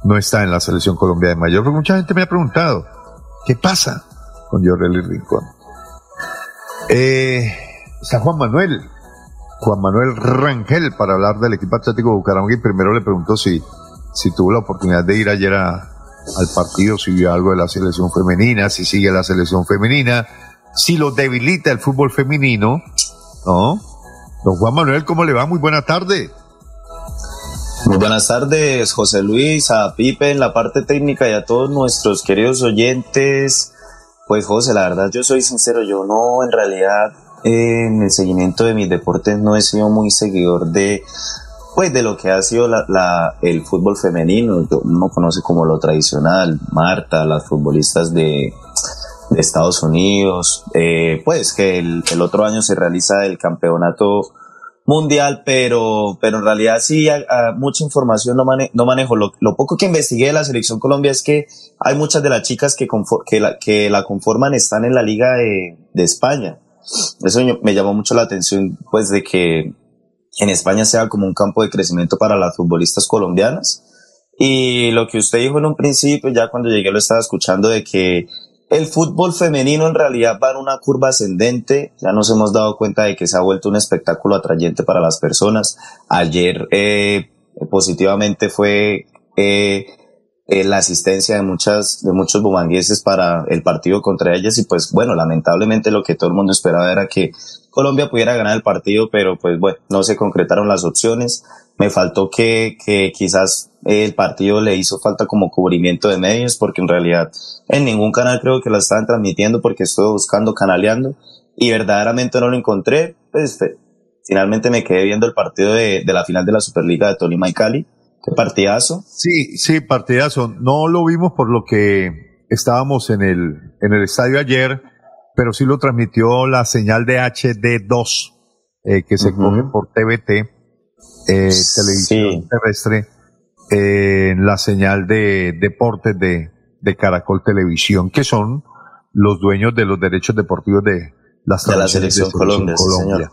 no está en la selección Colombia de mayor? Porque mucha gente me ha preguntado, ¿qué pasa con Llorelli Rincón? Eh, está Juan Manuel, Juan Manuel Rangel, para hablar del equipo atlético de Bucaramanga. Y primero le preguntó si, si tuvo la oportunidad de ir ayer al partido, si vio algo de la selección femenina, si sigue la selección femenina, si lo debilita el fútbol femenino, ¿no? Don Juan Manuel, ¿cómo le va? Muy buena tarde. Muy buenas tardes, José Luis, a Pipe en la parte técnica y a todos nuestros queridos oyentes. Pues José, la verdad yo soy sincero, yo no en realidad en el seguimiento de mis deportes no he sido muy seguidor de pues de lo que ha sido la, la- el fútbol femenino, uno conoce como lo tradicional, Marta, las futbolistas de, Estados Unidos, eh, pues que el, otro año se realiza el campeonato mundial, pero, pero en realidad sí, mucha información no, mane no manejo. Lo, poco que investigué de la selección Colombia es que hay muchas de las chicas que, que, la, que la conforman están en la liga de, de España. Eso me llamó mucho la atención, pues, de que en España sea como un campo de crecimiento para las futbolistas colombianas. Y lo que usted dijo en un principio, ya cuando llegué lo estaba escuchando, de que el fútbol femenino en realidad va en una curva ascendente. Ya nos hemos dado cuenta de que se ha vuelto un espectáculo atrayente para las personas. Ayer eh, positivamente fue eh, eh, la asistencia de muchas de muchos bumangueses para el partido contra ellas y pues bueno, lamentablemente lo que todo el mundo esperaba era que Colombia pudiera ganar el partido, pero pues bueno, no se concretaron las opciones. Me faltó que, que quizás el partido le hizo falta como cubrimiento de medios porque en realidad en ningún canal creo que la estaban transmitiendo porque estuve buscando, canaleando y verdaderamente no lo encontré. Pues finalmente me quedé viendo el partido de, de la final de la Superliga de Tolima y Cali. Qué partidazo. Sí, sí, partidazo. No lo vimos por lo que estábamos en el, en el estadio ayer, pero sí lo transmitió la señal de HD2 eh, que se uh -huh. coge por TVT, eh, televisión sí. terrestre en la señal de deportes de, de, Caracol Televisión, que son los dueños de los derechos deportivos de, las de la selección, de Colombia. Colombia.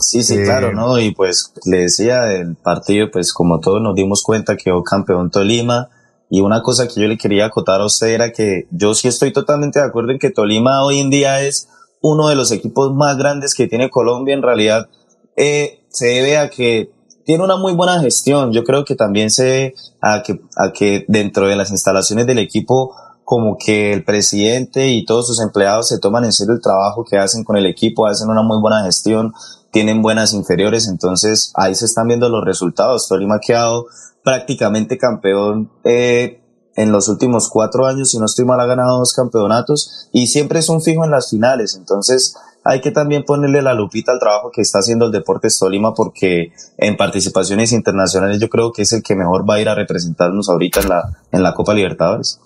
Sí, sí, eh, claro, ¿no? Y pues le decía, el partido, pues como todos nos dimos cuenta, quedó campeón Tolima. Y una cosa que yo le quería acotar a usted era que yo sí estoy totalmente de acuerdo en que Tolima hoy en día es uno de los equipos más grandes que tiene Colombia. En realidad, eh, se debe a que tiene una muy buena gestión. Yo creo que también se ve a que, a que dentro de las instalaciones del equipo, como que el presidente y todos sus empleados se toman en serio el trabajo que hacen con el equipo, hacen una muy buena gestión, tienen buenas inferiores, entonces ahí se están viendo los resultados. Tolima ha quedado prácticamente campeón eh, en los últimos cuatro años, si no estoy mal, ha ganado dos campeonatos y siempre es un fijo en las finales, entonces hay que también ponerle la lupita al trabajo que está haciendo el Deportes Tolima porque en participaciones internacionales yo creo que es el que mejor va a ir a representarnos ahorita en la, en la Copa Libertadores.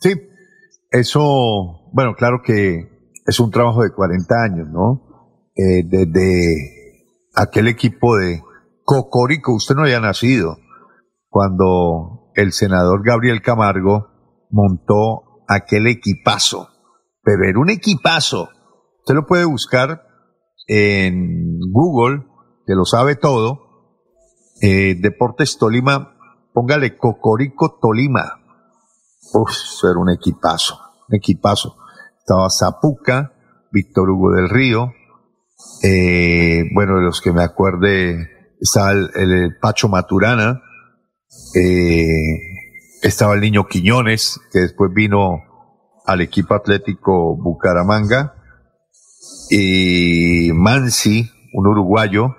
Sí, eso, bueno, claro que es un trabajo de 40 años, ¿no? Eh, desde aquel equipo de Cocorico, usted no había nacido cuando el senador Gabriel Camargo montó aquel equipazo, pero era un equipazo Usted lo puede buscar en Google, que lo sabe todo. Eh, Deportes Tolima, póngale Cocorico Tolima. Uf, era un equipazo, un equipazo. Estaba Zapuca, Víctor Hugo del Río. Eh, bueno, de los que me acuerde, estaba el, Pacho Maturana. Eh, estaba el niño Quiñones, que después vino al equipo atlético Bucaramanga y Mansi, un uruguayo,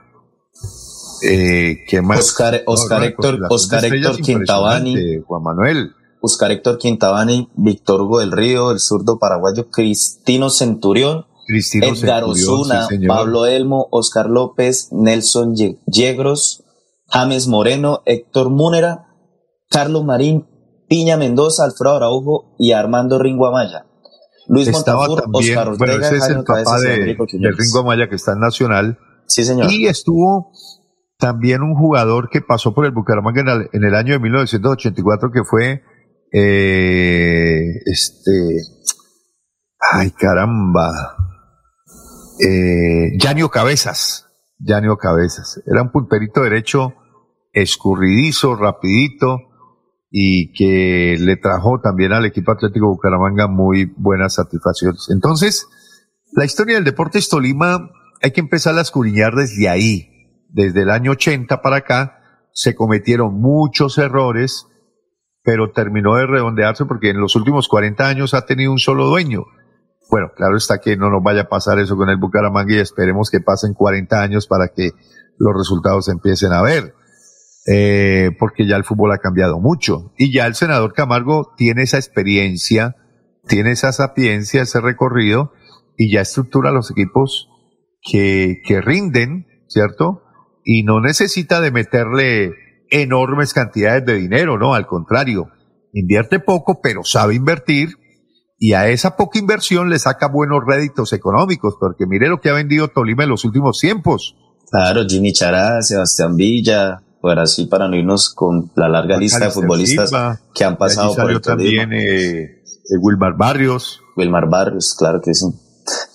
eh, más Oscar, Oscar no, Héctor, Oscar Héctor Quintabani, Juan Manuel, Oscar Héctor Quintabani, Víctor Hugo del Río, el zurdo paraguayo Cristino Centurión, Cristino Edgar Centurión, Osuna, sí, Pablo Elmo, Oscar López, Nelson Yegros, James Moreno, Héctor Múnera, Carlos Marín, Piña Mendoza, Alfredo Araujo y Armando Ringo Amaya. Luis Estaba Montafur, también, Oscar bueno, Ortega, ese es el papá Cabezas y de, Enrico de Quiñones. Ringo Amaya que está en Nacional. Sí, señor. Y estuvo también un jugador que pasó por el Bucaramanga en el, en el año de 1984 que fue eh, este ay caramba eh, Yanio Cabezas Yanio Cabezas era un punterito derecho escurridizo rapidito y que le trajo también al equipo Atlético Bucaramanga muy buenas satisfacciones entonces la historia del Deportes Tolima hay que empezar a escudriñar desde ahí desde el año 80 para acá se cometieron muchos errores, pero terminó de redondearse porque en los últimos 40 años ha tenido un solo dueño. Bueno, claro está que no nos vaya a pasar eso con el Bucaramanga y esperemos que pasen 40 años para que los resultados empiecen a ver. Eh, porque ya el fútbol ha cambiado mucho y ya el senador Camargo tiene esa experiencia, tiene esa sapiencia, ese recorrido y ya estructura los equipos que, que rinden, ¿cierto? y no necesita de meterle enormes cantidades de dinero, no, al contrario, invierte poco, pero sabe invertir y a esa poca inversión le saca buenos réditos económicos, porque mire lo que ha vendido Tolima en los últimos tiempos. Claro, Jimmy Chará, Sebastián Villa, por así para no irnos con la larga lista de futbolistas Silva, que han pasado por el también eh, eh, Wilmar Barrios. Wilmar Barrios, claro que sí.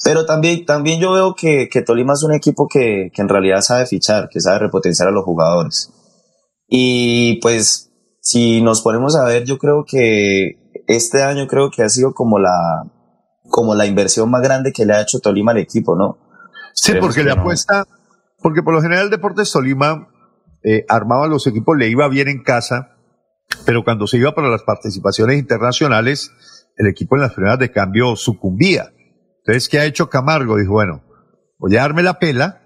Pero también, también yo veo que, que Tolima es un equipo que, que en realidad sabe fichar, que sabe repotenciar a los jugadores. Y pues, si nos ponemos a ver, yo creo que este año creo que ha sido como la, como la inversión más grande que le ha hecho Tolima al equipo, ¿no? Sí, porque que le no. apuesta, porque por lo general Deportes Tolima eh, armaba los equipos, le iba bien en casa, pero cuando se iba para las participaciones internacionales, el equipo en las primeras de cambio sucumbía. Entonces, ¿qué ha hecho Camargo? Dijo, bueno, voy a darme la pela,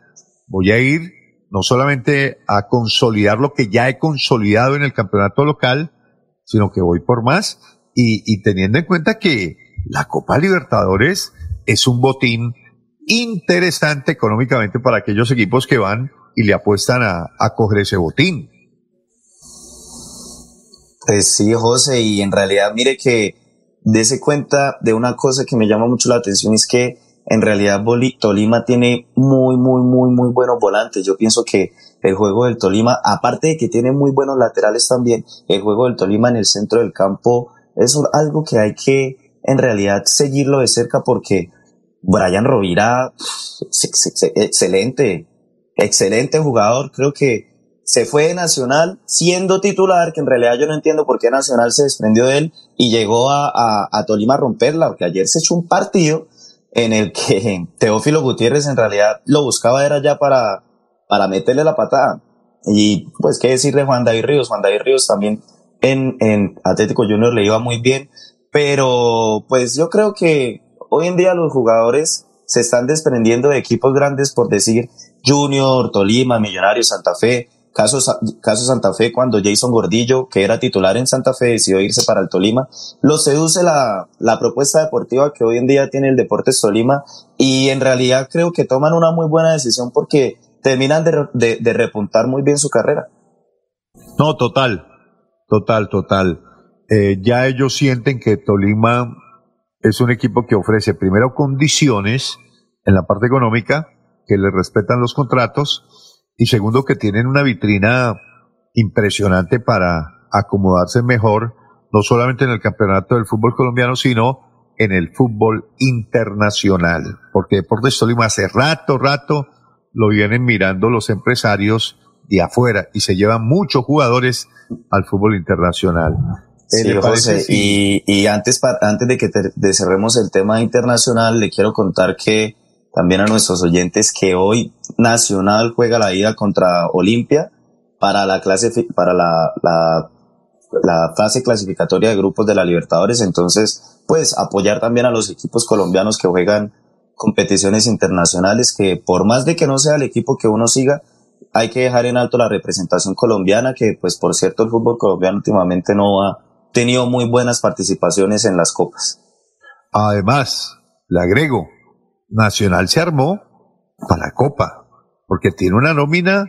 voy a ir no solamente a consolidar lo que ya he consolidado en el campeonato local, sino que voy por más y, y teniendo en cuenta que la Copa Libertadores es un botín interesante económicamente para aquellos equipos que van y le apuestan a, a coger ese botín. Pues sí, José, y en realidad mire que dése cuenta de una cosa que me llama mucho la atención, es que en realidad Boli- Tolima tiene muy, muy, muy, muy buenos volantes. Yo pienso que el juego del Tolima, aparte de que tiene muy buenos laterales también, el juego del Tolima en el centro del campo es algo que hay que en realidad seguirlo de cerca porque Brian Rovira, excelente, excelente jugador, creo que se fue de Nacional siendo titular, que en realidad yo no entiendo por qué Nacional se desprendió de él y llegó a, a, Tolima a romperla, porque ayer se echó un partido en el que [laughs] Teófilo Gutiérrez en realidad lo buscaba era ya para, para meterle la patada. Y pues qué decir de Juan David Ríos, Juan David Ríos también en, en Atlético Junior le iba muy bien, pero pues yo creo que hoy en día los jugadores se están desprendiendo de equipos grandes por decir Junior, Tolima, Millonarios, Santa Fe, caso, caso Santa Fe cuando Jason Gordillo, que era titular en Santa Fe, decidió irse para el Tolima, lo seduce la, la propuesta deportiva que hoy en día tiene el Deportes Tolima y en realidad creo que toman una muy buena decisión porque terminan de- de repuntar muy bien su carrera. No, total, total, total. Eh, ya ellos sienten que Tolima es un equipo que ofrece primero condiciones en la parte económica, que le respetan los contratos, y segundo que tienen una vitrina impresionante para acomodarse mejor, no solamente en el campeonato del fútbol colombiano, sino en el fútbol internacional. Porque Deportes Tolima hace rato, rato lo vienen mirando los empresarios de afuera y se llevan muchos jugadores al fútbol internacional. Eh, Sí, ¿le parece? José, y, y antes, pa- antes de que te- de cerremos el tema internacional, le quiero contar que también a nuestros oyentes que hoy Nacional juega la ida contra Olimpia para la clase, para la, la, la fase clasificatoria de grupos de la Libertadores. Entonces, pues apoyar también a los equipos colombianos que juegan competiciones internacionales, que por más de que no sea el equipo que uno siga, hay que dejar en alto la representación colombiana, que pues por cierto el fútbol colombiano últimamente no ha tenido muy buenas participaciones en las copas. Además, le agrego, Nacional se armó para la Copa, porque tiene una nómina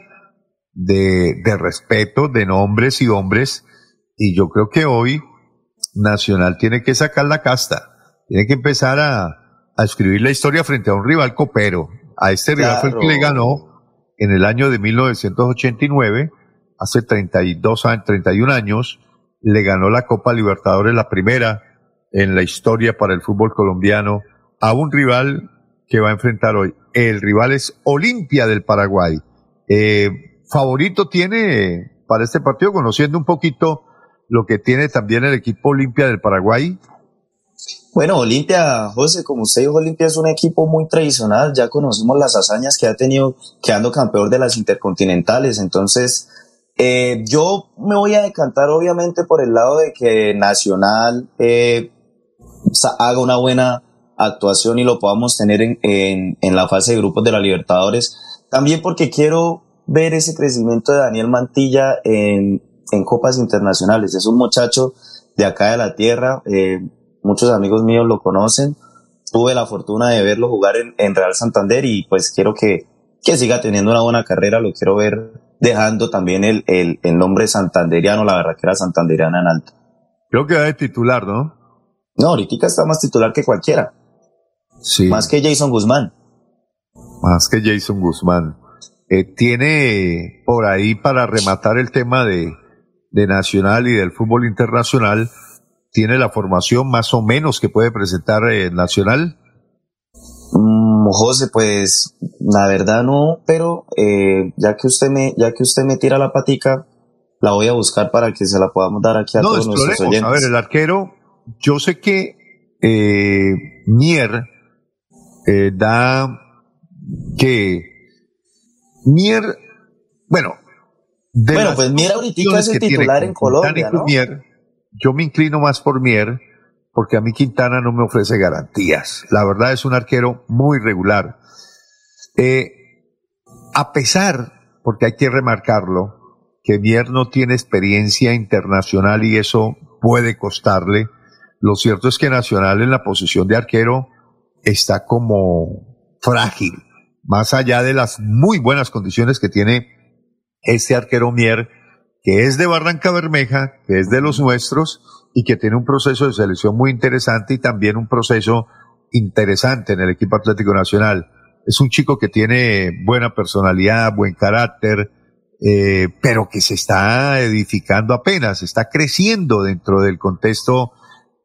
de, de respeto, de nombres y hombres, y yo creo que hoy Nacional tiene que sacar la casta, tiene que empezar a, a escribir la historia frente a un rival copero. A este rival fue el que le ganó en el año de 1989, hace 32 años, 31 años, le ganó la Copa Libertadores, la primera en la historia para el fútbol colombiano, a un rival que va a enfrentar hoy. El rival es Olimpia del Paraguay. Eh, favorito tiene para este partido, conociendo un poquito lo que tiene también el equipo Olimpia del Paraguay. Bueno, Olimpia, José, como usted dijo, Olimpia es un equipo muy tradicional, ya conocimos las hazañas que ha tenido quedando campeón de las intercontinentales, entonces eh, yo me voy a decantar obviamente por el lado de que Nacional eh, haga una buena actuación y lo podamos tener en, en, en la fase de grupos de la Libertadores, también porque quiero ver ese crecimiento de Daniel Mantilla en, en copas internacionales, es un muchacho de acá de la tierra, eh, muchos amigos míos lo conocen. Tuve la fortuna de verlo jugar en, en Real Santander y pues quiero que, que siga teniendo una buena carrera. Lo quiero ver dejando también el, el, el nombre santanderiano, la barraquera santanderiana en alto. Creo que va de titular, ¿no? No, ahorita está más titular que cualquiera. Sí. Más que Jason Guzmán. Más que Jason Guzmán. Eh, tiene por ahí para rematar el tema de, de Nacional y del fútbol internacional, tiene la formación más o menos que puede presentar eh, Nacional. Mm, José, pues la verdad no, pero eh, ya que usted me, ya que usted me tira la patica, la voy a buscar para que se la podamos dar aquí a No, todos nuestros oyentes. A ver, el arquero, yo sé que eh, Mier eh, da que Mier, bueno, de Bueno, pues Mier ahorita es el titular en Colombia, ¿no? Mier, yo me inclino más por Mier porque a mí Quintana no me ofrece garantías. La verdad es un arquero muy regular. Eh, a pesar, porque hay que remarcarlo, que Mier no tiene experiencia internacional y eso puede costarle, lo cierto es que Nacional en la posición de arquero está como frágil, más allá de las muy buenas condiciones que tiene este arquero Mier, que es de Barranca Bermeja, que es de los nuestros y que tiene un proceso de selección muy interesante y también un proceso interesante en el equipo Atlético Nacional. Es un chico que tiene buena personalidad, buen carácter, eh, pero que se está edificando apenas, está creciendo dentro del contexto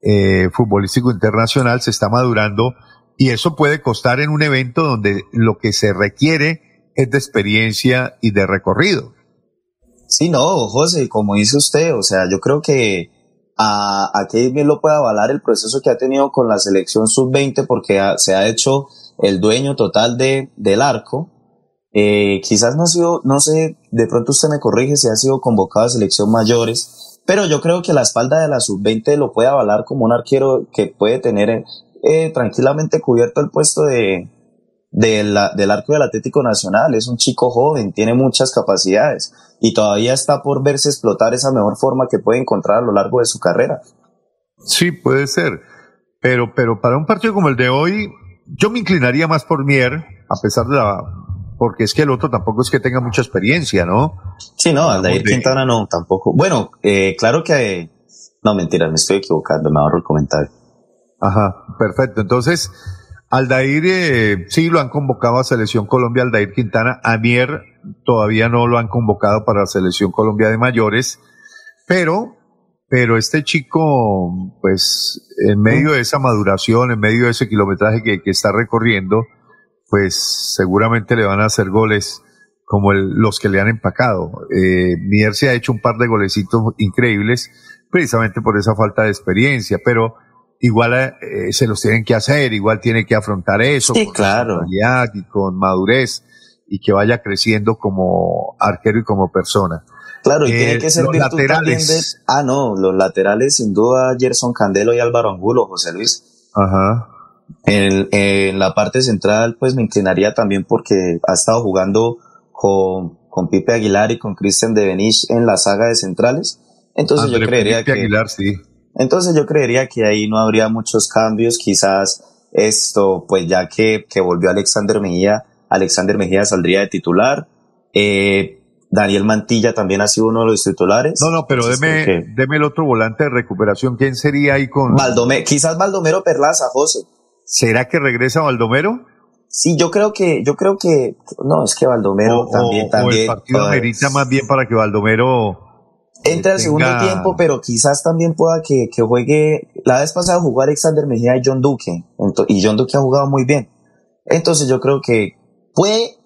eh, futbolístico internacional, se está madurando y eso puede costar en un evento donde lo que se requiere es de experiencia y de recorrido. Sí, no, José, como dice usted, o sea, yo creo que a, a que bien lo puede avalar el proceso que ha tenido con la selección sub-20 porque se ha hecho el dueño total de, del arco. Eh, quizás no ha sido, no sé, de pronto usted me corrige si ha sido convocado a selección mayores, pero yo creo que la espalda de la sub-20 lo puede avalar como un arquero que puede tener eh, tranquilamente cubierto el puesto de, de la- del arco del Atlético Nacional. Es un chico joven, tiene muchas capacidades y todavía está por verse explotar esa mejor forma que puede encontrar a lo largo de su carrera. Sí, puede ser. Pero, pero para un partido como el de hoy, yo me inclinaría más por Mier, a pesar de la, porque es que el otro tampoco es que tenga mucha experiencia, ¿no? Sí, no, Aldair de- Quintana no, tampoco. Bueno, eh, claro que... no, mentira, me estoy equivocando, me ahorro el comentario. Ajá, perfecto. Entonces, Aldair, eh, sí lo han convocado a Selección Colombia, Aldair Quintana. A todavía no lo han convocado para Selección Colombia de mayores, pero, pero este chico, pues, en medio de esa maduración, en medio de ese kilometraje que, que está recorriendo, pues seguramente le van a hacer goles como el- los que le han empacado. Eh, se ha hecho un par de golecitos increíbles, precisamente por esa falta de experiencia, pero igual eh, se los tienen que hacer, igual tiene que afrontar eso Sí, con claro. y con madurez y que vaya creciendo como arquero y como persona. Claro, y Eh, tiene que ser los también de... laterales. Ah, no, los laterales sin duda Gerson Candelo y Álvaro Angulo, José Luis. Ajá. En, en la parte central, pues me inclinaría también porque ha estado jugando con, con Pipe Aguilar y con Cristian de Benich en la saga de centrales. Entonces yo creería Felipe que... Aguilar, sí. Entonces yo creería que ahí no habría muchos cambios, quizás esto, pues ya que, que volvió Alexander Mejía, Alexander Mejía saldría de titular, eh, Daniel Mantilla también ha sido uno de los titulares. No, no, pero deme, creo que- deme el otro volante de recuperación. ¿Quién sería ahí con...? Baldomero, quizás Baldomero Perlaza, José. ¿Será que regresa Baldomero? Sí, yo creo que, yo creo que, no, es que Baldomero O- también, o, también. o el partido amerita más bien para que Baldomero Entra al segundo tiempo, pero quizás también pueda que, que juegue. La vez pasada jugó Alexander Mejía y John Duque, y John Duque ha jugado muy bien. Entonces yo creo que puede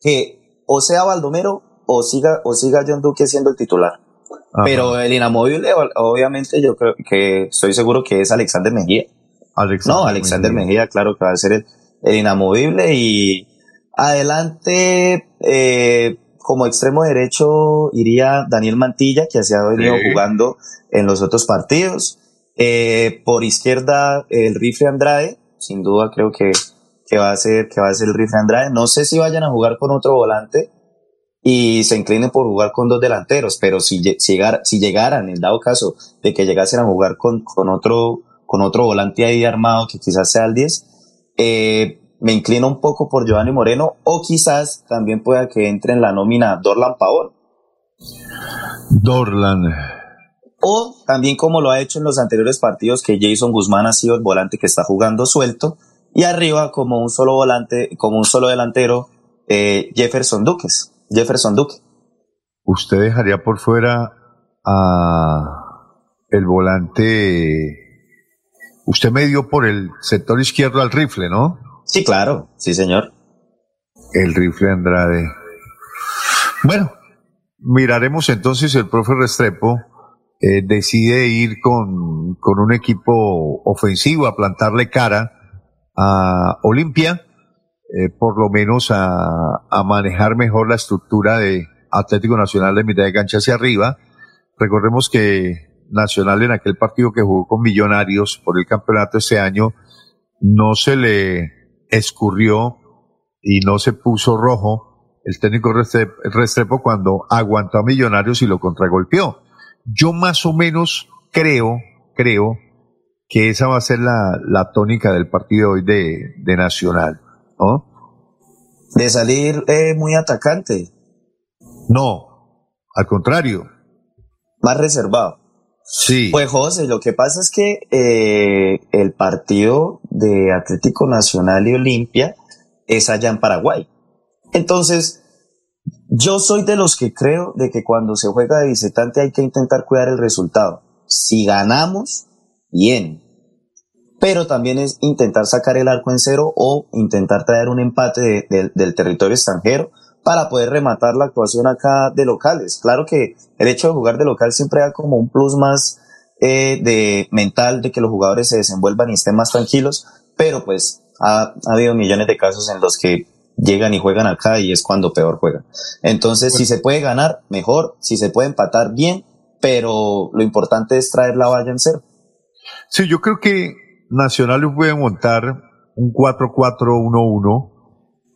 que o sea Baldomero o siga, o siga John Duque siendo el titular. Ajá. Pero el inamovible, obviamente, yo creo que estoy seguro que es Alexander Mejía. Alexander no, Alexander Mejía. Mejía, claro que va a ser el, el inamovible. Y adelante, eh, como extremo derecho, iría Daniel Mantilla, que se ha venido Sí. jugando en los otros partidos. Eh, por izquierda, el rifle Andrade, sin duda creo que, que va a ser, que va a ser el rifle Andrade. No sé si vayan a jugar con otro volante y se inclinen por jugar con dos delanteros, pero si, lle- si, llegara- si llegaran, en dado caso de que llegasen a jugar con, con otro, con otro volante ahí armado que quizás sea el 10, eh, me inclino un poco por Giovanni Moreno o quizás también pueda que entre en la nómina Dorlan Pavón. Dorlan. o también como lo ha hecho en los anteriores partidos que Jason Guzmán ha sido el volante que está jugando suelto y arriba como un solo volante, como un solo delantero eh, Jefferson Duques, Jefferson Duque. Usted dejaría por fuera a el volante. Usted me dio por el sector izquierdo al rifle, ¿no? Sí, claro, sí, señor. El rifle Andrade. Bueno, miraremos entonces el profe Restrepo eh, decide ir con, con un equipo ofensivo a plantarle cara a Olimpia, eh, por lo menos a, a manejar mejor la estructura de Atlético Nacional de mitad de cancha hacia arriba. Recordemos que Nacional en aquel partido que jugó con Millonarios por el campeonato este año no se le escurrió y no se puso rojo el técnico Restrepo, cuando aguantó a Millonarios y lo contragolpeó. Yo más o menos creo, creo que esa va a ser la, la tónica del partido hoy de, de Nacional, ¿no? De salir eh, muy atacante. No, al contrario. Más reservado. Sí. Pues José, lo que pasa es que eh, el partido de Atlético Nacional y Olimpia es allá en Paraguay. Entonces, yo soy de los que creo de que cuando se juega de visitante hay que intentar cuidar el resultado. Si ganamos, bien. Pero también es intentar sacar el arco en cero o intentar traer un empate de- de- del territorio extranjero para poder rematar la actuación acá de locales. Claro que el hecho de jugar de local siempre da como un plus más eh, de mental de que los jugadores se desenvuelvan y estén más tranquilos, pero pues ha, ha habido millones de casos en los que llegan y juegan acá y es cuando peor juegan. Entonces, si se puede ganar, mejor, si se puede empatar, bien, pero lo importante es traer la valla en cero. Sí, yo creo que Nacional puede montar un 4-4-1-1.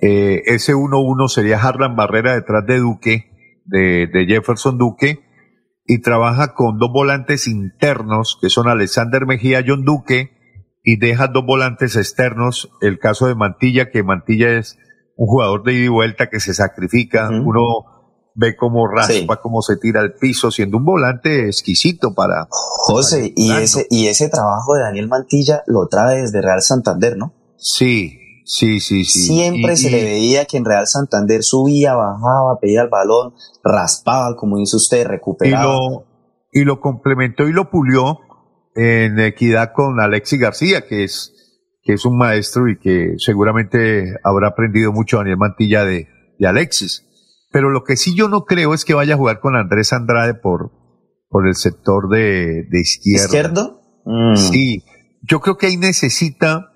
Eh, ese 1-1 sería Harlan Barrera detrás de Duque, de, de Jefferson Duque, y trabaja con dos volantes internos, que son Alexander Mejía, John Duque, y deja dos volantes externos, el caso de Mantilla, que Mantilla es un jugador de ida y vuelta que se sacrifica, uno ve cómo raspa, cómo se tira al piso, siendo un volante exquisito para... José, y ese, y ese trabajo de Daniel Mantilla lo trae desde Real Santander, ¿no? Sí, sí, sí, sí. Siempre Y- se y- le veía que en Real Santander subía, bajaba, pedía el balón, raspaba, como dice usted, y recuperaba. lo, y lo complementó y lo pulió en equidad con Alexis García, que es, que es un maestro y que seguramente habrá aprendido mucho Daniel Mantilla de, de Alexis. Pero lo que sí yo no creo es que vaya a jugar con Andrés Andrade por, por el sector de, de izquierda. ¿Izquierdo? Mm. Sí, yo creo que ahí necesita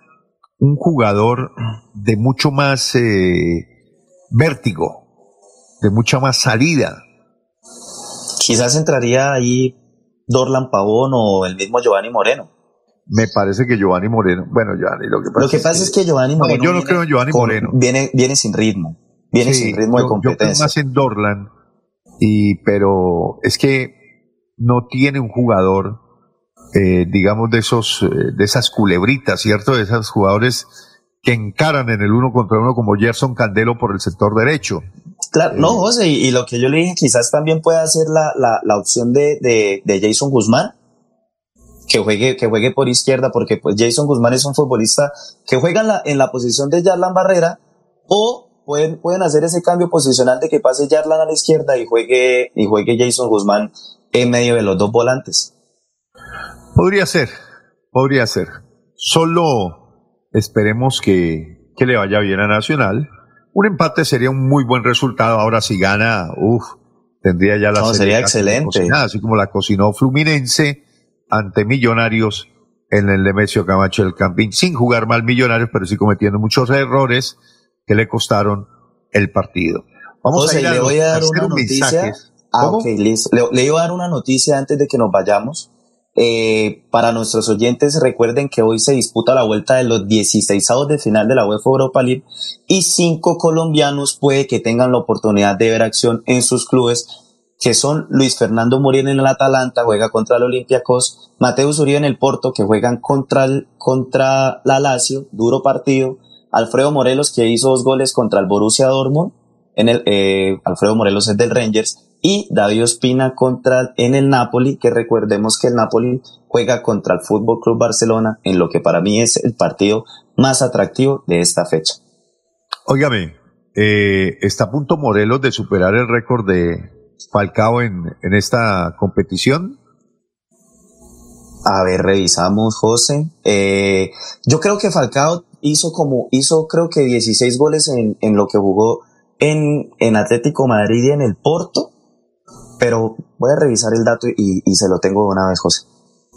un jugador de mucho más eh, vértigo, de mucha más salida. Quizás entraría ahí Dorlan Pavón o el mismo Giovanni Moreno. Me parece que Giovanni Moreno, bueno, Giovanni, lo que pasa, Lo que pasa es que Giovanni No, Moreno. yo no viene creo en Giovanni con- Moreno. Viene, viene sin ritmo. Viene Sí, sin ritmo de yo- Yo creo competencia. más en Dorlan, y, pero es que no tiene un jugador, eh, digamos, de esos, eh, de esas culebritas, ¿cierto? De esos jugadores que encaran en el uno contra uno como Gerson Candelo por el sector derecho. Claro, no, José, y, y lo que yo le dije, quizás también pueda ser la, la, la opción de, de, de Jason Guzmán, que juegue, que juegue por izquierda, porque pues Jason Guzmán es un futbolista que juega en la, en la posición de Yarlan Barrera, o pueden, pueden hacer ese cambio posicional de que pase Yarlan a la izquierda y juegue, y juegue Jason Guzmán en medio de los dos volantes. Podría ser, podría ser. Solo esperemos que, que le vaya bien a Nacional. Un empate sería un muy buen resultado. Ahora si gana, uff, tendría ya la No, serie sería excelente. cocinada, así como la cocinó Fluminense ante Millonarios en el Nemesio Camacho del Campín, sin jugar mal Millonarios, pero sí cometiendo muchos errores que le costaron el partido. Vamos José, a ir a le voy a dar una noticia. Ah, ¿Cómo? ok, listo. Le, le iba a dar una noticia antes de que nos vayamos. Eh, para nuestros oyentes, recuerden que hoy se disputa la vuelta de los 16 de final de la UEFA Europa League y cinco colombianos puede que tengan la oportunidad de ver acción en sus clubes, que son Luis Fernando Muriel en el Atalanta, juega contra el Olympiacos, Mateus Uribe en el Porto, que juegan contra, el, contra la Lazio, duro partido, Alfredo Morelos, que hizo dos goles contra el Borussia Dortmund, en el, eh, Alfredo Morelos es del Rangers, y David Ospina contra en el Napoli, que recordemos que el Napoli juega contra el Fútbol Club Barcelona en lo que para mí es el partido más atractivo de esta fecha. Óigame, eh, ¿está a punto Morelos de superar el récord de Falcao en, en esta competición? A ver, revisamos, José. Eh, yo creo que Falcao hizo como, hizo creo que 16 goles en, en lo que jugó en, en Atlético Madrid y en el Porto, pero voy a revisar el dato y, y se lo tengo una vez, José.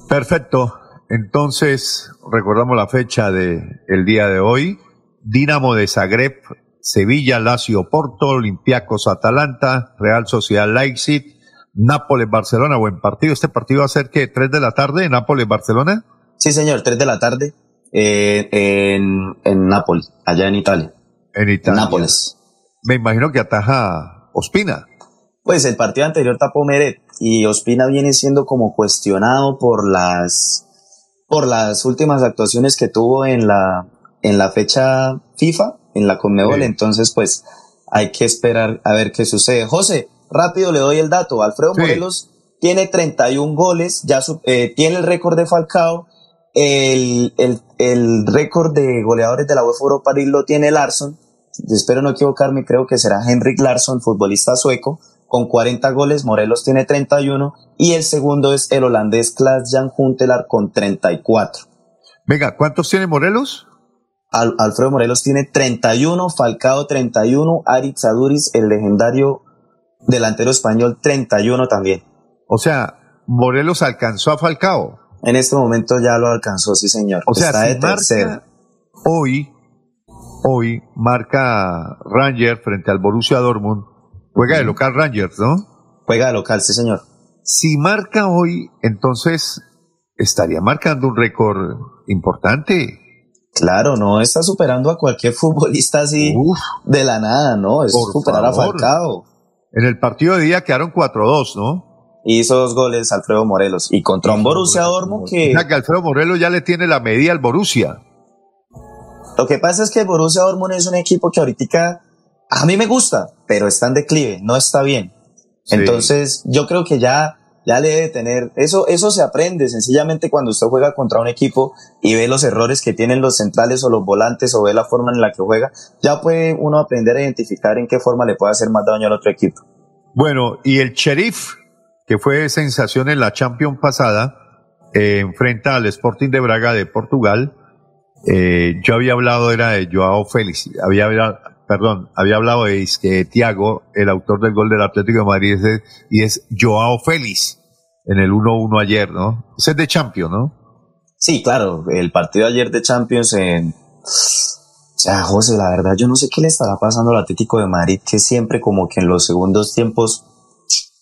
Perfecto. Entonces, recordamos la fecha de el día de hoy. Dinamo de Zagreb, Sevilla, Lazio, Porto, Olympiacos, Atalanta, Real Sociedad Leipzig, Nápoles, Barcelona. Buen partido. ¿Este partido va a ser que ¿Tres de la tarde, Nápoles, Barcelona? Sí, señor, 3 de la tarde eh, en, en Nápoles, allá en Italia. En Italia. Nápoles. Me imagino que ataja Ospina. Pues el partido anterior tapó Meret y Ospina viene siendo como cuestionado por las por las últimas actuaciones que tuvo en la en la fecha FIFA, en la Conmebol, Sí. entonces pues hay que esperar a ver qué sucede. José, rápido le doy el dato. Alfredo Sí. Morelos tiene 31 goles, ya su- eh, tiene el récord de Falcao, el, el, el récord de goleadores de la UEFA Europa League lo tiene Larsson, espero no equivocarme, creo que será Henrik Larsson, futbolista sueco, con 40 goles, Morelos tiene 31 y el segundo es el holandés Klaas-Jan Huntelaar con 34. Venga, ¿cuántos tiene Morelos? Al- Alfredo Morelos tiene 31, Falcao 31, Aritz Aduris, el legendario delantero español 31 también. O sea, Morelos alcanzó a Falcao. En este momento ya lo alcanzó, sí señor. O sea, Está si de tercero. marca hoy, hoy marca Ranger frente al Borussia Dortmund. Juega de local Rangers, ¿no? Juega de local, sí señor. Si marca hoy, entonces estaría marcando un récord importante. Claro, no está superando a cualquier futbolista así de la nada, ¿no? Es superar a. Falcao. En el partido de día quedaron 4-2, ¿no? Hizo dos goles Alfredo Morelos. Y contra un Borussia Dortmund que Alfredo Morelos ya le tiene la medida al Borussia. Lo que pasa es que el Borussia Dortmund es un equipo que ahorita a mí me gusta, pero está en declive, no está bien. Sí. Entonces, yo creo que ya ya le debe tener eso eso se aprende sencillamente cuando usted juega contra un equipo y ve los errores que tienen los centrales o los volantes o ve la forma en la que juega, ya puede uno aprender a identificar en qué forma le puede hacer más daño al otro equipo. Bueno, y el Sheriff, que fue sensación en la Champions pasada, eh, enfrenta al Sporting de Braga de Portugal. Eh, yo había hablado, era de Joao Félix, había, perdón, había hablado de Isque Tiago, el autor del gol del Atlético de Madrid, ese- y es Joao Félix en el 1-1 ayer, ¿no? Ese es de Champions, ¿no? Sí, claro, el partido ayer de Champions en... O sea, José, la verdad, yo no sé qué le estará pasando al Atlético de Madrid, que siempre como que en los segundos tiempos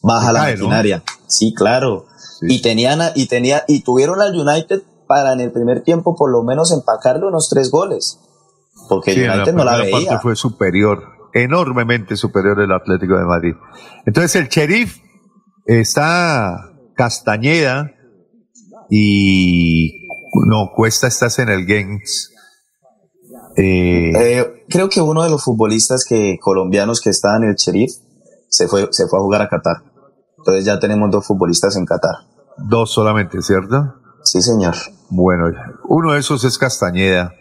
baja la maquinaria. Sí, claro. Y tenían, y tenía, y tuvieron al United para en el primer tiempo por lo menos empacarle unos tres goles. Porque Sí, en United no la veía. parte fue superior, enormemente superior el Atlético de Madrid. Entonces el Sheriff está Castañeda y no, Cuesta estás en el Gens. Eh, Eh, creo que uno de los futbolistas que colombianos que estaba en el Sheriff se fue, se fue a jugar a Qatar. Entonces ya tenemos dos futbolistas en Qatar. dos solamente, ¿cierto? Sí, señor. Bueno, uno de esos es Castañeda,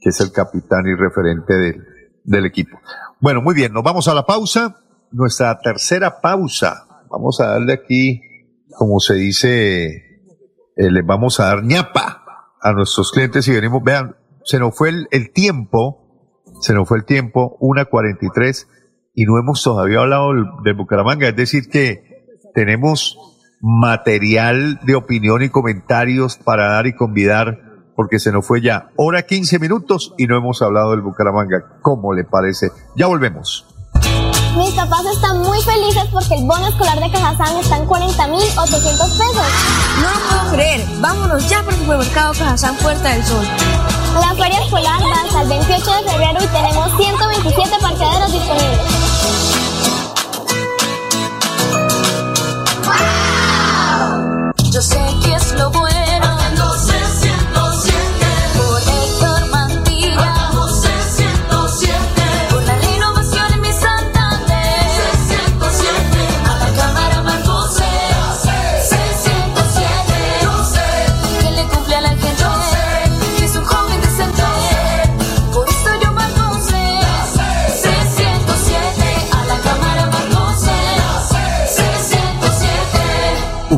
que es el capitán y referente del, del equipo. Bueno, muy bien, nos vamos a la pausa, nuestra tercera pausa. Vamos a darle aquí, como se dice, eh, les vamos a dar ñapa a nuestros clientes y venimos, vean, se nos fue el, el tiempo, se nos fue el tiempo, una 43 y no hemos todavía hablado de Bucaramanga, es decir que tenemos material de opinión y comentarios para dar y convidar, porque se nos fue ya hora 15 minutos y no hemos hablado del Bucaramanga. ¿Cómo le parece? Ya volvemos. Mis papás están muy felices porque el bono escolar de Cajazán está en 40.800 pesos. No lo puedo creer. Vámonos ya por el supermercado Cajazán Puerta del Sol. La feria escolar va hasta el 28 de febrero y tenemos 127 parqueaderos disponibles. Yo sé que es lo bueno.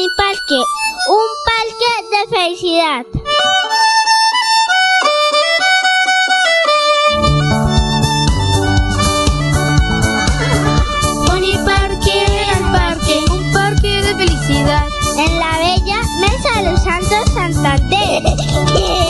Pony Parque, un parque de felicidad. Pony Parque, al parque, un parque de felicidad. En la bella Mesa de los Santos Santander. [laughs]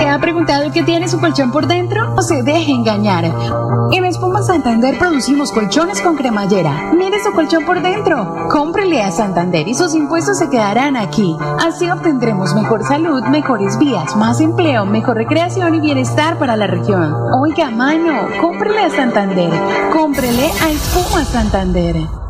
¿Se ha preguntado qué tiene su colchón por dentro? O se deje engañar. En Espuma Santander producimos colchones con cremallera. Mire su colchón por dentro. Cómprele a Santander y sus impuestos se quedarán aquí. Así obtendremos mejor salud, mejores vías, más empleo, mejor recreación y bienestar para la región. Oiga, mano, cómprele a Santander. Cómprele a Espuma Santander.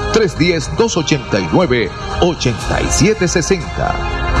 310-289-8760.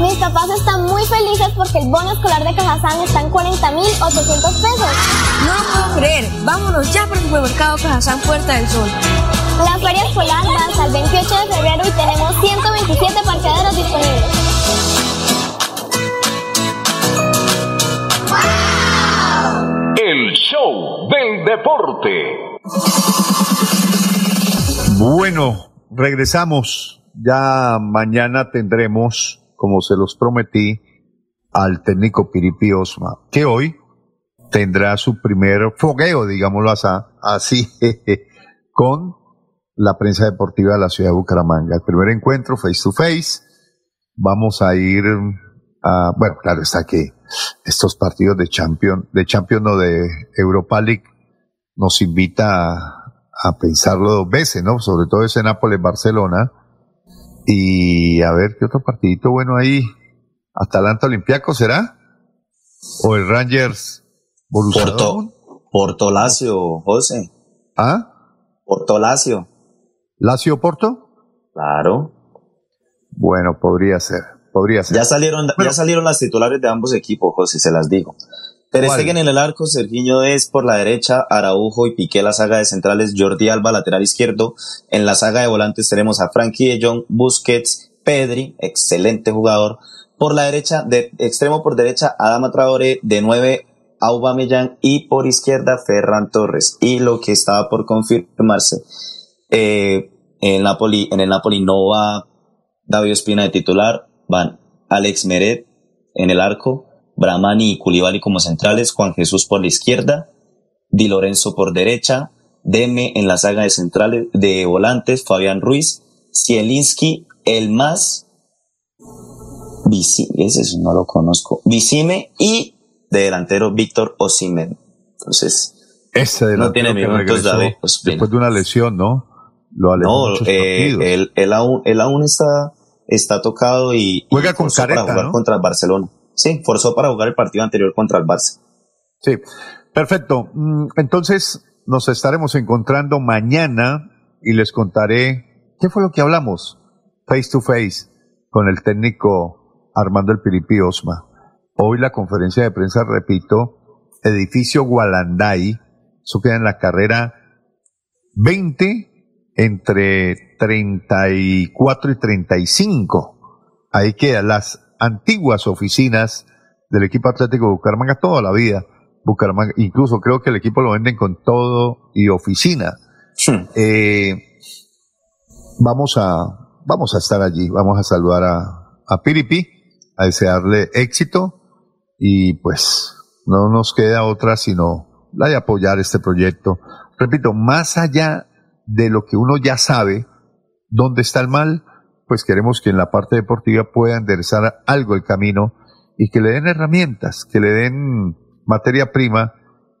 Mis papás están muy felices porque el bono escolar de Cajazán está en 40.800 pesos. No lo puedo creer. Vámonos ya por el supermercado Cajazán Puerta del Sol. La feria escolar va hasta el 28 de febrero y tenemos 127 parqueaderos disponibles. El show del deporte. Bueno, regresamos. Ya mañana tendremos, como se los prometí, al técnico Piripi Osma, que hoy tendrá su primer fogueo, digámoslo así, [laughs] con la prensa deportiva de la ciudad de Bucaramanga. El primer encuentro face to face. Vamos a ir a, bueno, claro está que estos partidos de Champion, de Champion o de Europa League nos invita a, a pensarlo dos veces, ¿no? Sobre todo ese Nápoles-Barcelona. Y a ver qué otro partidito bueno ahí. Atalanta Olimpiaco será? ¿O el Rangers Borussia? Porto, Porto Lazio, José. ¿Ah? Porto Lazio. ¿Lazio Porto? Claro. Bueno, podría ser. Podría ser. Ya salieron, ya salieron las titulares de ambos equipos, José, se las digo. Ter en el arco, Serginho es por la derecha, Araujo y Piqué la saga de centrales, Jordi Alba lateral izquierdo. En la saga de volantes tenemos a Frankie de Jong, Busquets, Pedri, excelente jugador. Por la derecha, de extremo por derecha, Adama Traoré, de nueve, Aubameyang y por izquierda, Ferran Torres. Y lo que estaba por confirmarse, eh, en el Napoli, en el Napoli no va David Espina de titular, van Alex Meret en el arco, Bramani y Koulibaly como centrales, Juan Jesús por la izquierda, Di Lorenzo por derecha, Deme en la saga de centrales de volantes, Fabián Ruiz, Zielinski, el más Vicime, ese no lo conozco, Vicime y de delantero Víctor Osimen. Entonces, Ese no tiene minutos David Ospina. Después de una lesión, ¿no? Lo No, eh, él, él aún, él aún está, está tocado y, Juega y con forzó careta, para jugar ¿no? contra el Barcelona. Sí, forzó para jugar el partido anterior contra el Barça. Sí, perfecto. Mm, Entonces nos estaremos encontrando mañana y les contaré qué fue lo que hablamos face to face con el técnico Armando El Piripi Osma. Hoy la conferencia de prensa, repito, edificio Gualanday, eso queda en la carrera 20 entre 34 y 35. Ahí quedan las antiguas oficinas del equipo Atlético de Bucaramanga toda la vida. Bucaramanga, incluso creo que el equipo lo venden con todo y oficina. Eh, vamos a vamos a estar allí, vamos a saludar a, a Piripi, a desearle éxito y pues no nos queda otra sino la de apoyar este proyecto. Repito, más allá de lo que uno ya sabe, dónde está el mal, pues queremos que en la parte deportiva pueda enderezar algo el camino y que le den herramientas, que le den materia prima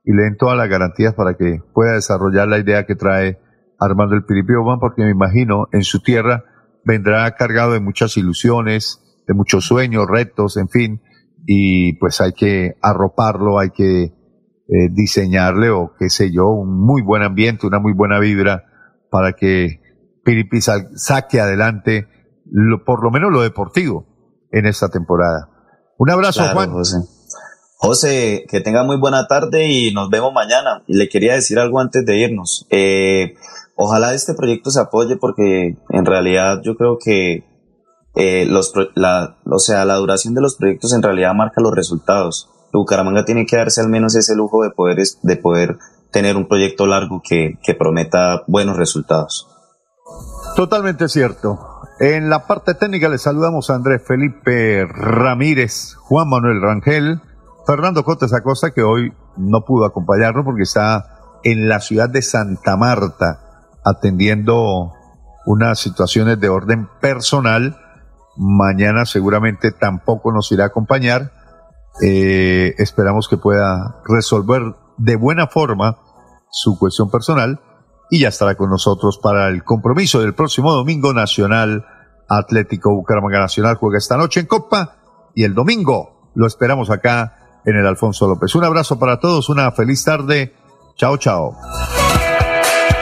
y le den todas las garantías para que pueda desarrollar la idea que trae Armando el Piripio porque me imagino en su tierra vendrá cargado de muchas ilusiones, de muchos sueños, retos, en fin, y pues hay que arroparlo, hay que eh, diseñarle o qué sé yo, un muy buen ambiente, una muy buena vibra para que Piripi saque adelante lo- por lo menos lo deportivo en esta temporada. Un abrazo, Claro, Juan. José. José, que tenga muy buena tarde y nos vemos mañana. Y le quería decir algo antes de irnos. Eh, ojalá este proyecto se apoye porque en realidad yo creo que eh, los, la, o sea, la duración de los proyectos en realidad marca los resultados. Bucaramanga tiene que darse al menos ese lujo de poder, es- de poder tener un proyecto largo que, que prometa buenos resultados. Totalmente cierto. En la parte técnica le saludamos a Andrés Felipe Ramírez, Juan Manuel Rangel, Fernando Cotes Acosta, que hoy no pudo acompañarnos porque está en la ciudad de Santa Marta atendiendo unas situaciones de orden personal. Mañana seguramente tampoco nos irá a acompañar. Eh, esperamos que pueda resolver de buena forma su cuestión personal y ya estará con nosotros para el compromiso del próximo domingo Nacional Atlético Bucaramanga Nacional juega esta noche en Copa y el domingo lo esperamos acá en el Alfonso López. Un abrazo para todos, una feliz tarde. Chao, chao.